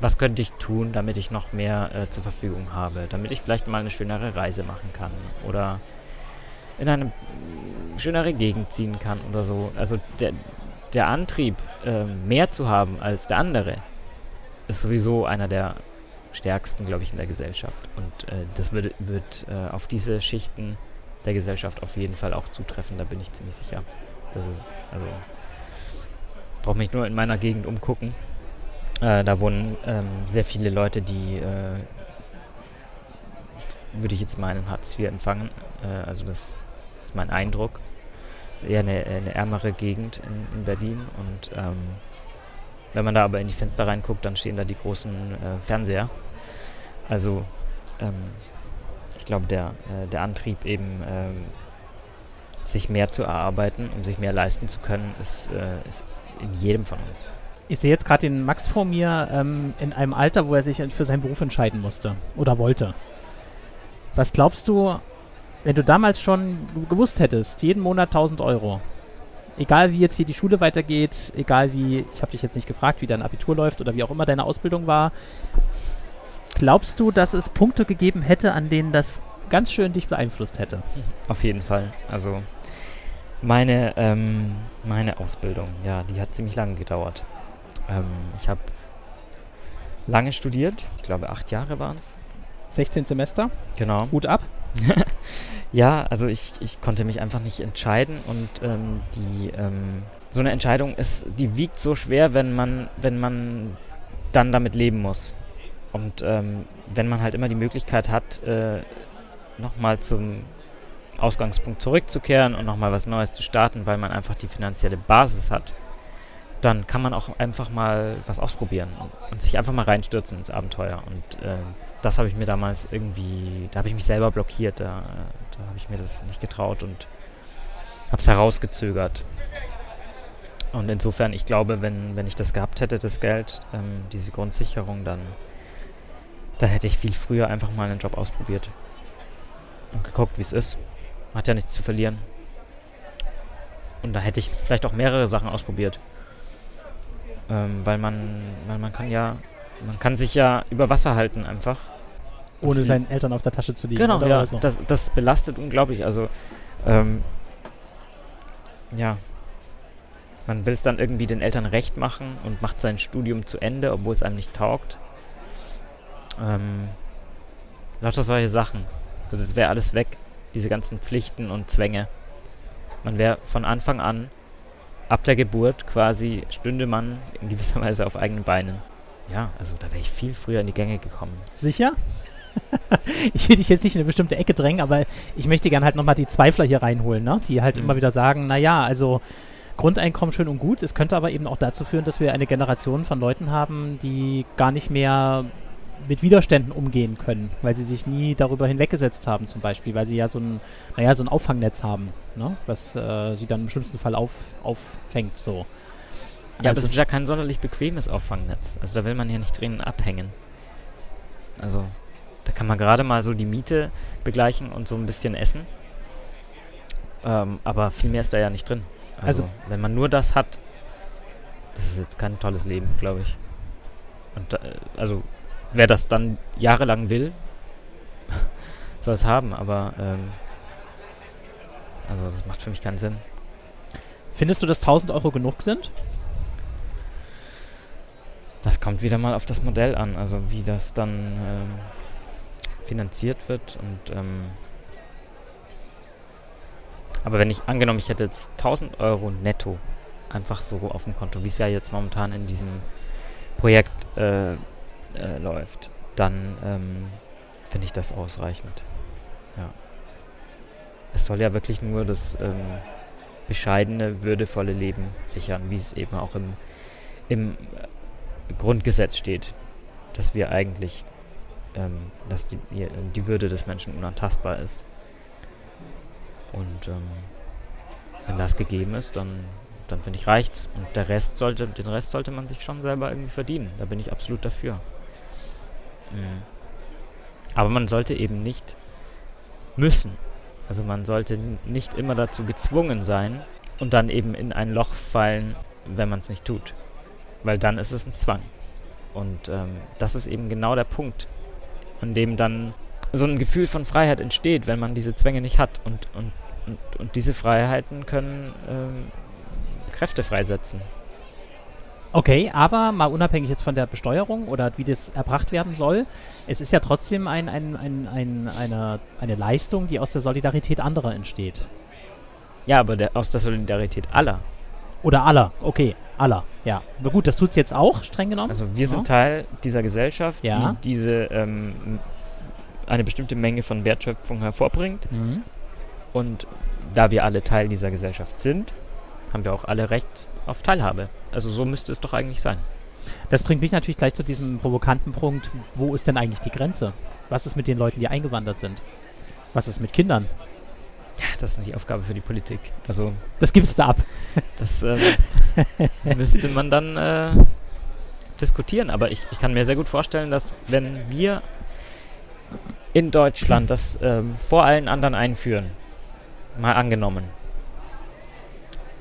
was könnte ich tun, damit ich noch mehr äh, zur Verfügung habe, damit ich vielleicht mal eine schönere Reise machen kann oder in eine mm, schönere Gegend ziehen kann oder so. Also der, der Antrieb, äh, mehr zu haben als der andere, ist sowieso einer der stärksten, glaube ich, in der Gesellschaft. Und äh, das wird, wird äh, auf diese Schichten der Gesellschaft auf jeden Fall auch zutreffen, da bin ich ziemlich sicher. Das ist, also, brauche mich nur in meiner Gegend umgucken. Äh, da wohnen ähm, sehr viele Leute, die, äh, würde ich jetzt meinen, Hartz IV empfangen. Äh, also das ist mein Eindruck. ist eher eine, eine ärmere Gegend in, in Berlin. Und ähm, wenn man da aber in die Fenster reinguckt, dann stehen da die großen äh, Fernseher. Also ähm, ich glaube, der, äh, der Antrieb eben ähm, sich mehr zu erarbeiten, um sich mehr leisten zu können, ist, äh, ist in jedem von uns. Ich sehe jetzt gerade den Max vor mir ähm, in einem Alter, wo er sich für seinen Beruf entscheiden musste oder wollte. Was glaubst du, wenn du damals schon gewusst hättest, jeden Monat 1000 Euro, egal wie jetzt hier die Schule weitergeht, egal wie, ich habe dich jetzt nicht gefragt, wie dein Abitur läuft oder wie auch immer deine Ausbildung war, glaubst du, dass es Punkte gegeben hätte, an denen das ganz schön dich beeinflusst hätte? Auf jeden Fall. Also meine, ähm, meine Ausbildung, ja, die hat ziemlich lange gedauert. Ähm, ich habe lange studiert, ich glaube acht Jahre waren es. 16 Semester, Genau. Hut ab. Ja, also ich, ich konnte mich einfach nicht entscheiden und ähm, die ähm, so eine Entscheidung ist, die wiegt so schwer, wenn man, wenn man dann damit leben muss. Und ähm, wenn man halt immer die Möglichkeit hat, äh, nochmal zum Ausgangspunkt zurückzukehren und nochmal was Neues zu starten, weil man einfach die finanzielle Basis hat, dann kann man auch einfach mal was ausprobieren und, und sich einfach mal reinstürzen ins Abenteuer. Und äh, das habe ich mir damals irgendwie, da habe ich mich selber blockiert, da, da habe ich mir das nicht getraut und habe es herausgezögert. Und insofern, ich glaube, wenn, wenn ich das gehabt hätte, das Geld, ähm, diese Grundsicherung, dann, dann hätte ich viel früher einfach mal einen Job ausprobiert und geguckt, wie es ist. Man hat ja nichts zu verlieren. Und da hätte ich vielleicht auch mehrere Sachen ausprobiert. Ähm, weil man, weil man kann ja, man kann sich ja über Wasser halten einfach. Ohne seinen Eltern auf der Tasche zu liegen. Genau, ja, so. das, das belastet unglaublich. Also, ähm, ja, man will es dann irgendwie den Eltern recht machen und macht sein Studium zu Ende, obwohl es einem nicht taugt. Ähm, lauter solche Sachen. Also es wäre alles weg, diese ganzen Pflichten und Zwänge. Man wäre von Anfang an, ab der Geburt quasi, stünde man in gewisser Weise auf eigenen Beinen. Ja, also da wäre ich viel früher in die Gänge gekommen. Sicher? ich will dich jetzt nicht in eine bestimmte Ecke drängen, aber ich möchte gerne halt nochmal die Zweifler hier reinholen, ne? die halt Mhm. immer wieder sagen, naja, also Grundeinkommen schön und gut. Es könnte aber eben auch dazu führen, dass wir eine Generation von Leuten haben, die gar nicht mehr mit Widerständen umgehen können, weil sie sich nie darüber hinweggesetzt haben, zum Beispiel, weil sie ja so ein, naja, so ein Auffangnetz haben, ne? was äh, sie dann im schlimmsten Fall auf, auffängt. So. Ja, also aber es ist ja kein sonderlich bequemes Auffangnetz. Also da will man ja nicht drin abhängen. Also da kann man gerade mal so die Miete begleichen und so ein bisschen essen. Ähm, aber viel mehr ist da ja nicht drin. Also, also, wenn man nur das hat, das ist jetzt kein tolles Leben, glaube ich. Und äh, also wer das dann jahrelang will, soll es haben, aber ähm, also das macht für mich keinen Sinn. Findest du, dass 1000 Euro genug sind? Das kommt wieder mal auf das Modell an, also wie das dann ähm, finanziert wird und ähm, aber wenn ich angenommen, ich hätte jetzt 1000 Euro netto einfach so auf dem Konto, wie es ja jetzt momentan in diesem Projekt äh, äh, läuft, dann ähm, finde ich das ausreichend. Ja. Es soll ja wirklich nur das ähm, bescheidene, würdevolle Leben sichern, wie es eben auch im, im Grundgesetz steht, dass wir eigentlich, ähm, dass die, die Würde des Menschen unantastbar ist. Und ähm, wenn das gegeben ist, dann, dann finde ich reicht's. Und der Rest sollte, den Rest sollte man sich schon selber irgendwie verdienen. Da bin ich absolut dafür. Aber man sollte eben nicht müssen. Also man sollte nicht immer dazu gezwungen sein und dann eben in ein Loch fallen, wenn man es nicht tut. Weil dann ist es ein Zwang. Und ähm, das ist eben genau der Punkt, an dem dann so ein Gefühl von Freiheit entsteht, wenn man diese Zwänge nicht hat. Und, und, und, und diese Freiheiten können ähm, Kräfte freisetzen. Okay, aber mal unabhängig jetzt von der Besteuerung oder wie das erbracht werden soll, es ist ja trotzdem ein, ein, ein, ein eine, eine Leistung, die aus der Solidarität anderer entsteht. Ja, aber der, aus der Solidarität aller. Oder aller, okay, aller, ja. Aber gut, das tut es jetzt auch, streng genommen. Also wir sind ja. Teil dieser Gesellschaft, ja. die diese ähm, eine bestimmte Menge von Wertschöpfung hervorbringt. Mhm. Und da wir alle Teil dieser Gesellschaft sind, haben wir auch alle Recht auf Teilhabe. Also so müsste es doch eigentlich sein. Das bringt mich natürlich gleich zu diesem provokanten Punkt, wo ist denn eigentlich die Grenze? Was ist mit den Leuten, die eingewandert sind? Was ist mit Kindern? Ja, das ist die Aufgabe für die Politik. Also das gibst du ab. Das ähm, müsste man dann äh, diskutieren. Aber ich, ich kann mir sehr gut vorstellen, dass wenn wir in Deutschland das ähm, vor allen anderen einführen, mal angenommen,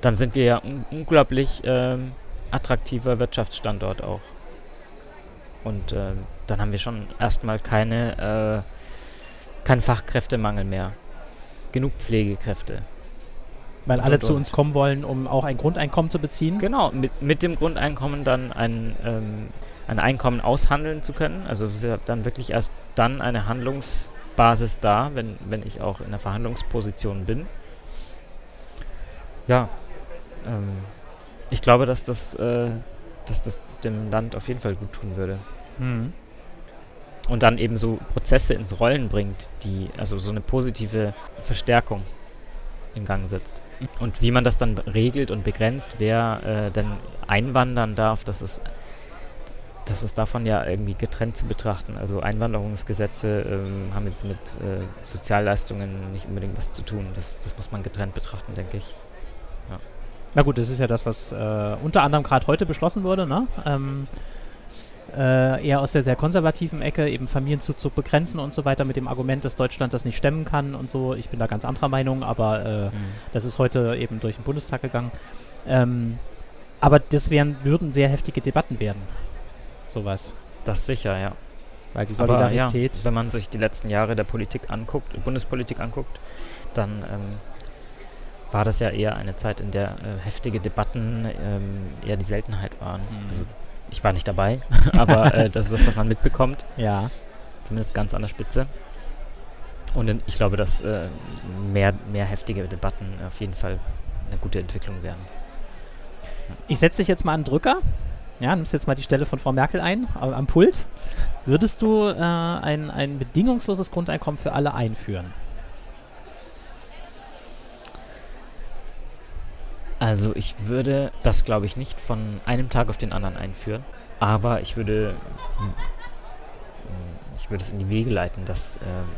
dann sind wir ja un unglaublich ähm, attraktiver Wirtschaftsstandort auch. Und äh, dann haben wir schon erstmal keine, äh, keinen Fachkräftemangel mehr. Genug Pflegekräfte. Weil alle und zu uns kommen wollen, um auch ein Grundeinkommen zu beziehen? Genau, mit, mit dem Grundeinkommen dann ein, ähm, ein Einkommen aushandeln zu können. Also es ist dann wirklich erst dann eine Handlungsbasis da, wenn, wenn ich auch in der Verhandlungsposition bin. Ja, ähm, ich glaube, dass das, äh, dass das dem Land auf jeden Fall gut tun würde. Mhm. Und dann eben so Prozesse ins Rollen bringt, die, also so eine positive Verstärkung in Gang setzt. Und wie man das dann regelt und begrenzt, wer äh, denn einwandern darf, das ist, das ist davon ja irgendwie getrennt zu betrachten. Also Einwanderungsgesetze ähm, haben jetzt mit äh, Sozialleistungen nicht unbedingt was zu tun. Das, das muss man getrennt betrachten, denke ich. Na gut, das ist ja das, was äh, unter anderem gerade heute beschlossen wurde, ne? Ähm, äh, eher aus der sehr konservativen Ecke, eben Familienzuzug begrenzen und so weiter, mit dem Argument, dass Deutschland das nicht stemmen kann und so. Ich bin da ganz anderer Meinung, aber äh, mhm. das ist heute eben durch den Bundestag gegangen. Ähm, aber das wären, würden sehr heftige Debatten werden. Sowas. Das sicher, ja. Weil die Solidarität. Aber, ja, wenn man sich die letzten Jahre der Politik anguckt, Bundespolitik anguckt, dann ähm, war das ja eher eine Zeit, in der äh, heftige Debatten ähm, eher die Seltenheit waren. Mhm. Also ich war nicht dabei, aber äh, das ist das, was man mitbekommt. Ja. Zumindest ganz an der Spitze. Und in, ich glaube, dass äh, mehr, mehr heftige Debatten auf jeden Fall eine gute Entwicklung wären. Ja. Ich setze dich jetzt mal an den Drücker. Ja, nimmst jetzt mal die Stelle von Frau Merkel ein, am Pult. Würdest du äh, ein, ein bedingungsloses Grundeinkommen für alle einführen? Also ich würde das, glaube ich, nicht von einem Tag auf den anderen einführen, aber ich würde, hm, ich würde es in die Wege leiten, dass, ähm,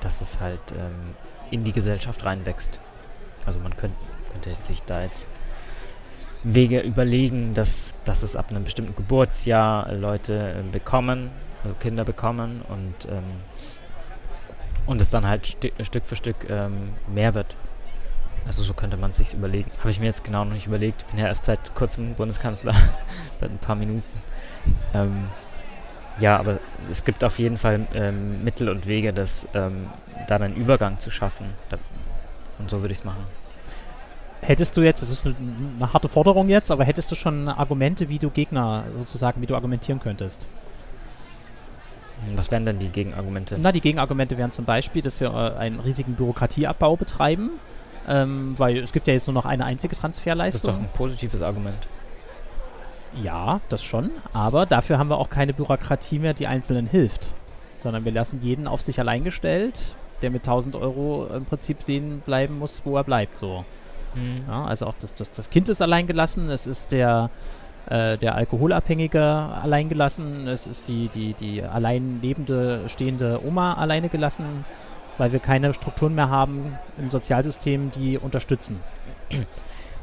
dass es halt ähm, in die Gesellschaft reinwächst. Also man könnte, könnte sich da jetzt Wege überlegen, dass, dass es ab einem bestimmten Geburtsjahr Leute äh, bekommen, also Kinder bekommen und, ähm, und es dann halt Stück für Stück ähm, mehr wird. Also so könnte man es sich überlegen. Habe ich mir jetzt genau noch nicht überlegt. Ich bin ja erst seit kurzem Bundeskanzler, seit ein paar Minuten. Ähm, ja, aber es gibt auf jeden Fall ähm, Mittel und Wege, das, ähm, da einen Übergang zu schaffen. Da, und so würde ich es machen. Hättest du jetzt, das ist eine, eine, harte Forderung jetzt, aber hättest du schon Argumente, wie du Gegner sozusagen, wie du argumentieren könntest? Was wären denn die Gegenargumente? Na, die Gegenargumente wären zum Beispiel, dass wir äh, einen riesigen Bürokratieabbau betreiben, ähm, weil es gibt ja jetzt nur noch eine einzige Transferleistung. Das ist doch ein positives Argument. Ja, das schon, aber dafür haben wir auch keine Bürokratie mehr, die Einzelnen hilft, sondern wir lassen jeden auf sich allein gestellt, der mit 1000 Euro im Prinzip sehen bleiben muss, wo er bleibt, so. Mhm. Ja, also auch das, das, das Kind ist allein gelassen, es ist der, äh, der Alkoholabhängige allein gelassen, es ist die, die, die allein lebende, stehende Oma alleine gelassen, weil wir keine Strukturen mehr haben im Sozialsystem, die unterstützen.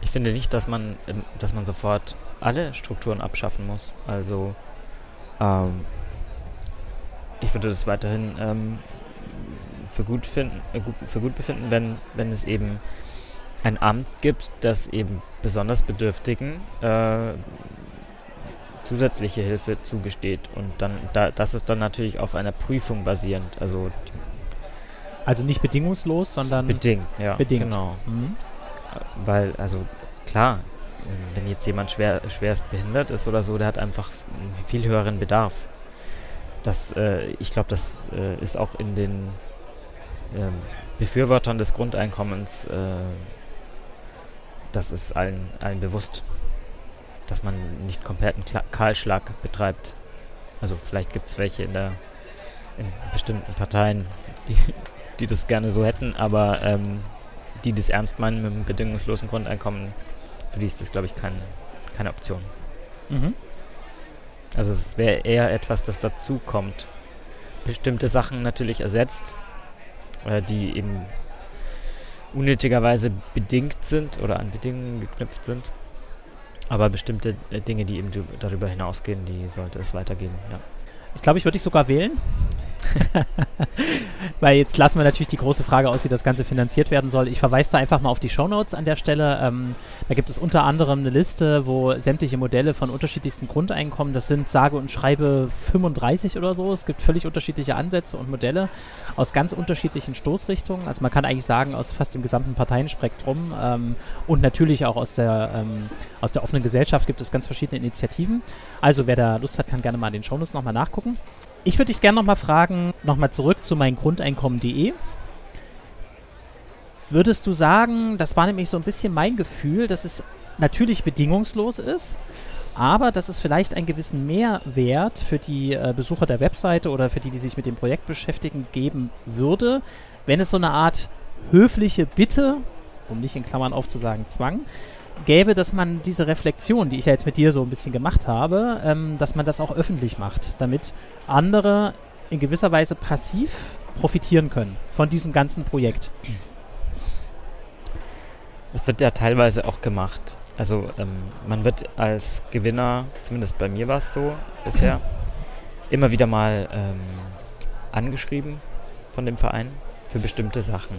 Ich finde nicht, dass man, dass man sofort alle Strukturen abschaffen muss. Also ähm, ich würde das weiterhin ähm, für gut finden, äh, für gut befinden, wenn, wenn es eben ein Amt gibt, das eben besonders Bedürftigen äh, zusätzliche Hilfe zugesteht. Und dann, da, das ist dann natürlich auf einer Prüfung basierend. Also, also nicht bedingungslos, sondern bedingt, ja. Bedingt. Genau. Mhm. Weil, also klar, wenn jetzt jemand schwer, schwerst behindert ist oder so, der hat einfach einen viel höheren Bedarf. Das, äh, ich glaube, das äh, ist auch in den ähm, Befürwortern des Grundeinkommens äh, das ist allen, allen bewusst, dass man nicht kompletten Kahlschlag betreibt. Also vielleicht gibt es welche in, der, in bestimmten Parteien, die, die das gerne so hätten, aber ähm, die das ernst meinen mit einem bedingungslosen Grundeinkommen, für die ist das, glaube ich, kein, keine Option. Mhm. Also es wäre eher etwas, das dazu kommt. Bestimmte Sachen natürlich ersetzt, äh, die eben unnötigerweise bedingt sind oder an Bedingungen geknüpft sind. Aber bestimmte äh, Dinge, die eben darüber hinausgehen, die sollte es weitergeben, ja. Ich glaube, ich würde dich sogar wählen. Weil jetzt lassen wir natürlich die große Frage aus, wie das Ganze finanziert werden soll. Ich verweise da einfach mal auf die Shownotes an der Stelle. Ähm, da gibt es unter anderem eine Liste, wo sämtliche Modelle von unterschiedlichsten Grundeinkommen, das sind sage und schreibe 35 oder so. Es gibt völlig unterschiedliche Ansätze und Modelle aus ganz unterschiedlichen Stoßrichtungen. Also man kann eigentlich sagen, aus fast dem gesamten Parteienspektrum ähm, und natürlich auch aus der, ähm, aus der offenen Gesellschaft gibt es ganz verschiedene Initiativen. Also wer da Lust hat, kann gerne mal in den Shownotes nochmal nachgucken. Ich würde dich gerne nochmal fragen, nochmal zurück zu meingrundeinkommen.de. Würdest du sagen, das war nämlich so ein bisschen mein Gefühl, dass es natürlich bedingungslos ist, aber dass es vielleicht einen gewissen Mehrwert für die äh, Besucher der Webseite oder für die, die sich mit dem Projekt beschäftigen, geben würde, wenn es so eine Art höfliche Bitte, um nicht in Klammern aufzusagen Zwang, gäbe, dass man diese Reflexion, die ich ja jetzt mit dir so ein bisschen gemacht habe, ähm, dass man das auch öffentlich macht, damit andere in gewisser Weise passiv profitieren können von diesem ganzen Projekt. Es wird ja teilweise auch gemacht. Also ähm, man wird als Gewinner, zumindest bei mir war es so bisher, immer wieder mal ähm, angeschrieben von dem Verein für bestimmte Sachen.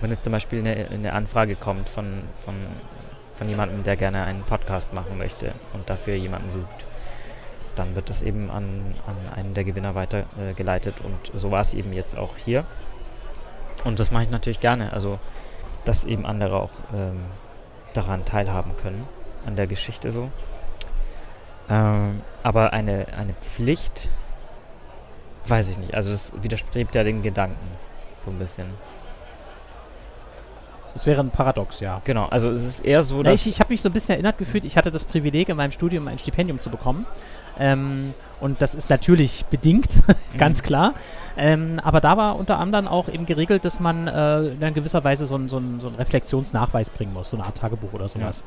Wenn jetzt zum Beispiel eine, eine Anfrage kommt von, von von jemandem, der gerne einen Podcast machen möchte und dafür jemanden sucht, dann wird das eben an, an einen der Gewinner weitergeleitet äh, und so war es eben jetzt auch hier. Und das mache ich natürlich gerne, also dass eben andere auch ähm, daran teilhaben können, an der Geschichte so. Ähm, aber eine, eine Pflicht, weiß ich nicht. Also das widerstrebt ja den Gedanken so ein bisschen. Das wäre ein Paradox, ja. Genau, also es ist eher so, dass... ich ich habe mich so ein bisschen erinnert gefühlt, ich hatte das Privileg, in meinem Studium ein Stipendium zu bekommen. Ähm, und das ist natürlich bedingt, ganz Mhm. klar. Ähm, aber da war unter anderem auch eben geregelt, dass man äh, in gewisser Weise so einen so ein- so einen Reflexionsnachweis bringen muss, so eine Art Tagebuch oder sowas.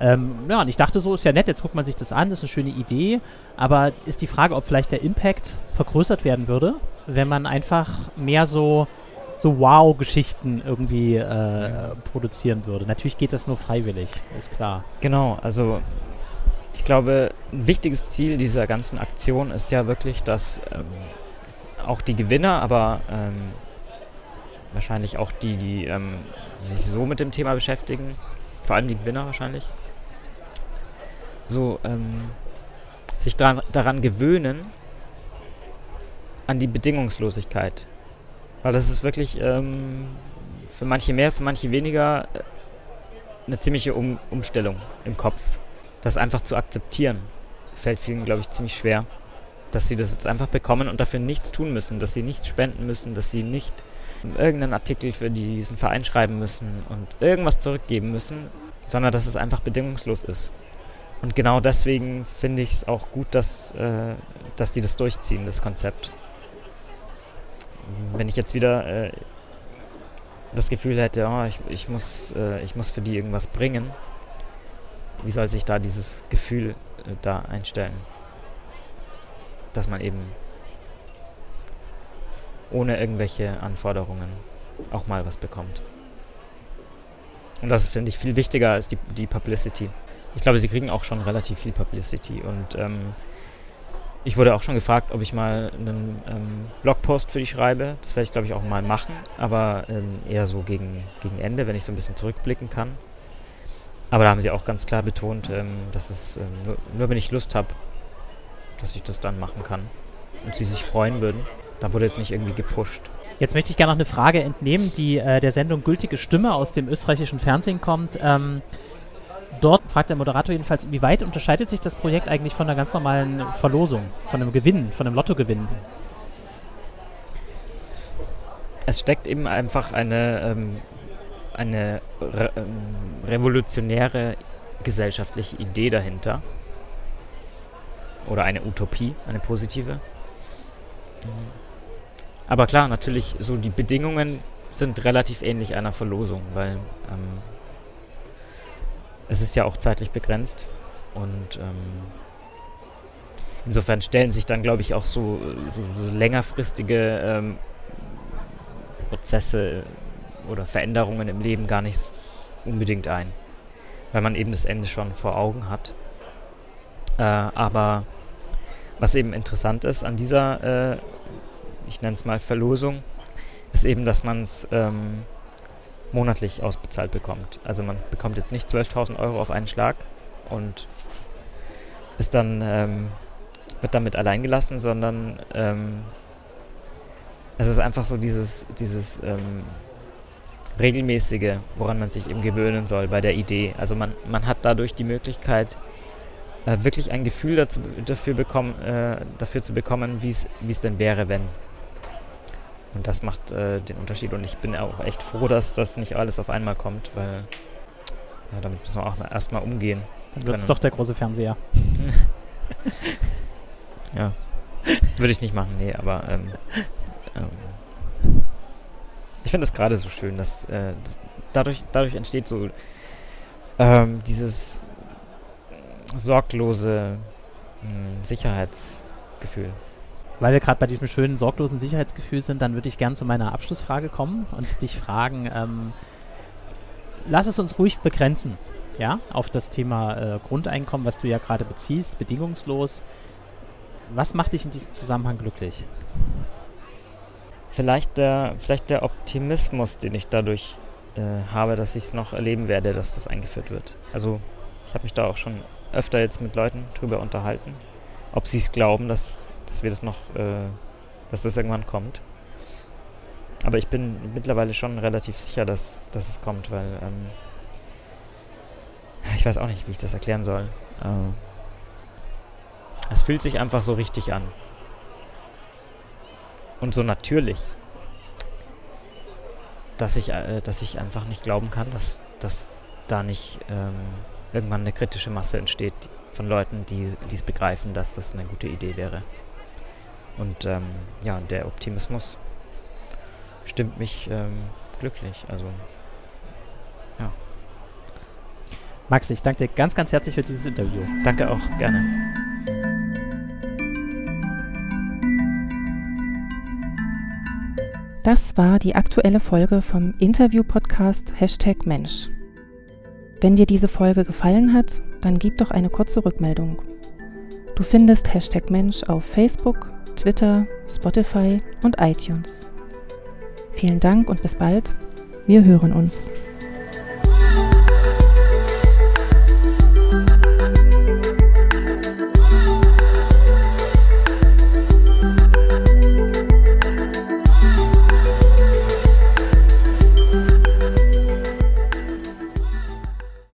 Ähm, ja, und ich dachte so, ist ja nett, jetzt guckt man sich das an, das ist eine schöne Idee, aber ist die Frage, ob vielleicht der Impact vergrößert werden würde, wenn man einfach mehr so, so Wow-Geschichten irgendwie äh, produzieren würde. Natürlich geht das nur freiwillig, ist klar. Genau, also ich glaube, ein wichtiges Ziel dieser ganzen Aktion ist ja wirklich, dass ähm, auch die Gewinner, aber ähm, wahrscheinlich auch die, die ähm, sich so mit dem Thema beschäftigen, vor allem die Gewinner wahrscheinlich, so ähm, sich dran, daran gewöhnen, an die Bedingungslosigkeit. Weil das ist wirklich ähm, für manche mehr, für manche weniger äh, eine ziemliche um Umstellung im Kopf. Das einfach zu akzeptieren, fällt vielen, glaube ich, ziemlich schwer. Dass sie das jetzt einfach bekommen und dafür nichts tun müssen, dass sie nichts spenden müssen, dass sie nicht irgendeinen Artikel für diesen Verein schreiben müssen und irgendwas zurückgeben müssen, sondern dass es einfach bedingungslos ist. Und genau deswegen finde ich es auch gut, dass, äh, dass die das durchziehen, das Konzept. Wenn ich jetzt wieder äh, das Gefühl hätte, oh, ich, ich, muss, äh, ich muss für die irgendwas bringen, wie soll sich da dieses Gefühl äh, da einstellen? Dass man eben ohne irgendwelche Anforderungen auch mal was bekommt. Und das finde ich viel wichtiger als die, die Publicity. Ich glaube, sie kriegen auch schon relativ viel Publicity. Und ähm, ich wurde auch schon gefragt, ob ich mal einen ähm, Blogpost für die schreibe. Das werde ich, glaube ich, auch mal machen. Aber ähm, eher so gegen, gegen Ende, wenn ich so ein bisschen zurückblicken kann. Aber da haben sie auch ganz klar betont, ähm, dass es ähm, nur, nur wenn ich Lust habe, dass ich das dann machen kann. Und sie sich freuen würden. Da wurde jetzt nicht irgendwie gepusht. Jetzt möchte ich gerne noch eine Frage entnehmen, die äh, der Sendung Gültige Stimme aus dem österreichischen Fernsehen kommt. Dort fragt der Moderator jedenfalls, wie weit unterscheidet sich das Projekt eigentlich von einer ganz normalen Verlosung, von einem Gewinn, von einem Lottogewinn? Es steckt eben einfach eine, ähm, eine re ähm, revolutionäre gesellschaftliche Idee dahinter. Oder eine Utopie, eine positive. Aber klar, natürlich, so die Bedingungen sind relativ ähnlich einer Verlosung, weil ähm, es ist ja auch zeitlich begrenzt und ähm, insofern stellen sich dann, glaube ich, auch so, so, so längerfristige ähm, Prozesse oder Veränderungen im Leben gar nicht unbedingt ein, weil man eben das Ende schon vor Augen hat. Äh, aber was eben interessant ist an dieser, äh, ich nenne es mal Verlosung, ist eben, dass man es ähm, monatlich ausbezahlt bekommt. Also man bekommt jetzt nicht 12.000 Euro auf einen Schlag und ist dann, ähm, wird damit alleingelassen, sondern ähm, es ist einfach so dieses, dieses ähm, regelmäßige, woran man sich eben gewöhnen soll bei der Idee. Also man, man hat dadurch die Möglichkeit, äh, wirklich ein Gefühl dazu, dafür, bekommen, äh, dafür zu bekommen, wie es denn wäre, wenn. Und das macht äh, den Unterschied. Und ich bin auch echt froh, dass das nicht alles auf einmal kommt, weil ja, damit müssen wir auch mal erstmal umgehen. Dann wird es doch der große Fernseher. Ja. Würde ich nicht machen, nee, aber ähm, ähm, ich finde das gerade so schön, dass, äh, dass dadurch, dadurch entsteht so ähm, dieses sorglose mh, Sicherheitsgefühl. Weil wir gerade bei diesem schönen, sorglosen Sicherheitsgefühl sind, dann würde ich gern zu meiner Abschlussfrage kommen und dich fragen, ähm, lass es uns ruhig begrenzen, ja, auf das Thema äh, Grundeinkommen, was du ja gerade beziehst, bedingungslos. Was macht dich in diesem Zusammenhang glücklich? Vielleicht der, vielleicht der Optimismus, den ich dadurch äh, habe, dass ich es noch erleben werde, dass das eingeführt wird. Also ich habe mich da auch schon öfter jetzt mit Leuten drüber unterhalten, ob sie es glauben, dass, dass wir das noch, äh, dass das irgendwann kommt. Aber ich bin mittlerweile schon relativ sicher, dass, dass es kommt, weil ähm, ich weiß auch nicht, wie ich das erklären soll. Äh, es fühlt sich einfach so richtig an. Und so natürlich. dass ich, äh, dass ich einfach nicht glauben kann, dass, dass da nicht ähm, irgendwann eine kritische Masse entsteht von Leuten, die es begreifen, dass das eine gute Idee wäre. Und ähm, ja, der Optimismus stimmt mich ähm, glücklich. Also ja. Max, ich danke dir ganz, ganz herzlich für dieses Interview. Danke auch, gerne. Das war die aktuelle Folge vom Interview-Podcast Hashtag Mensch. Wenn dir diese Folge gefallen hat, dann gib doch eine kurze Rückmeldung. Du findest Hashtag Mensch auf Facebook, Twitter, Spotify und iTunes. Vielen Dank und bis bald. Wir hören uns.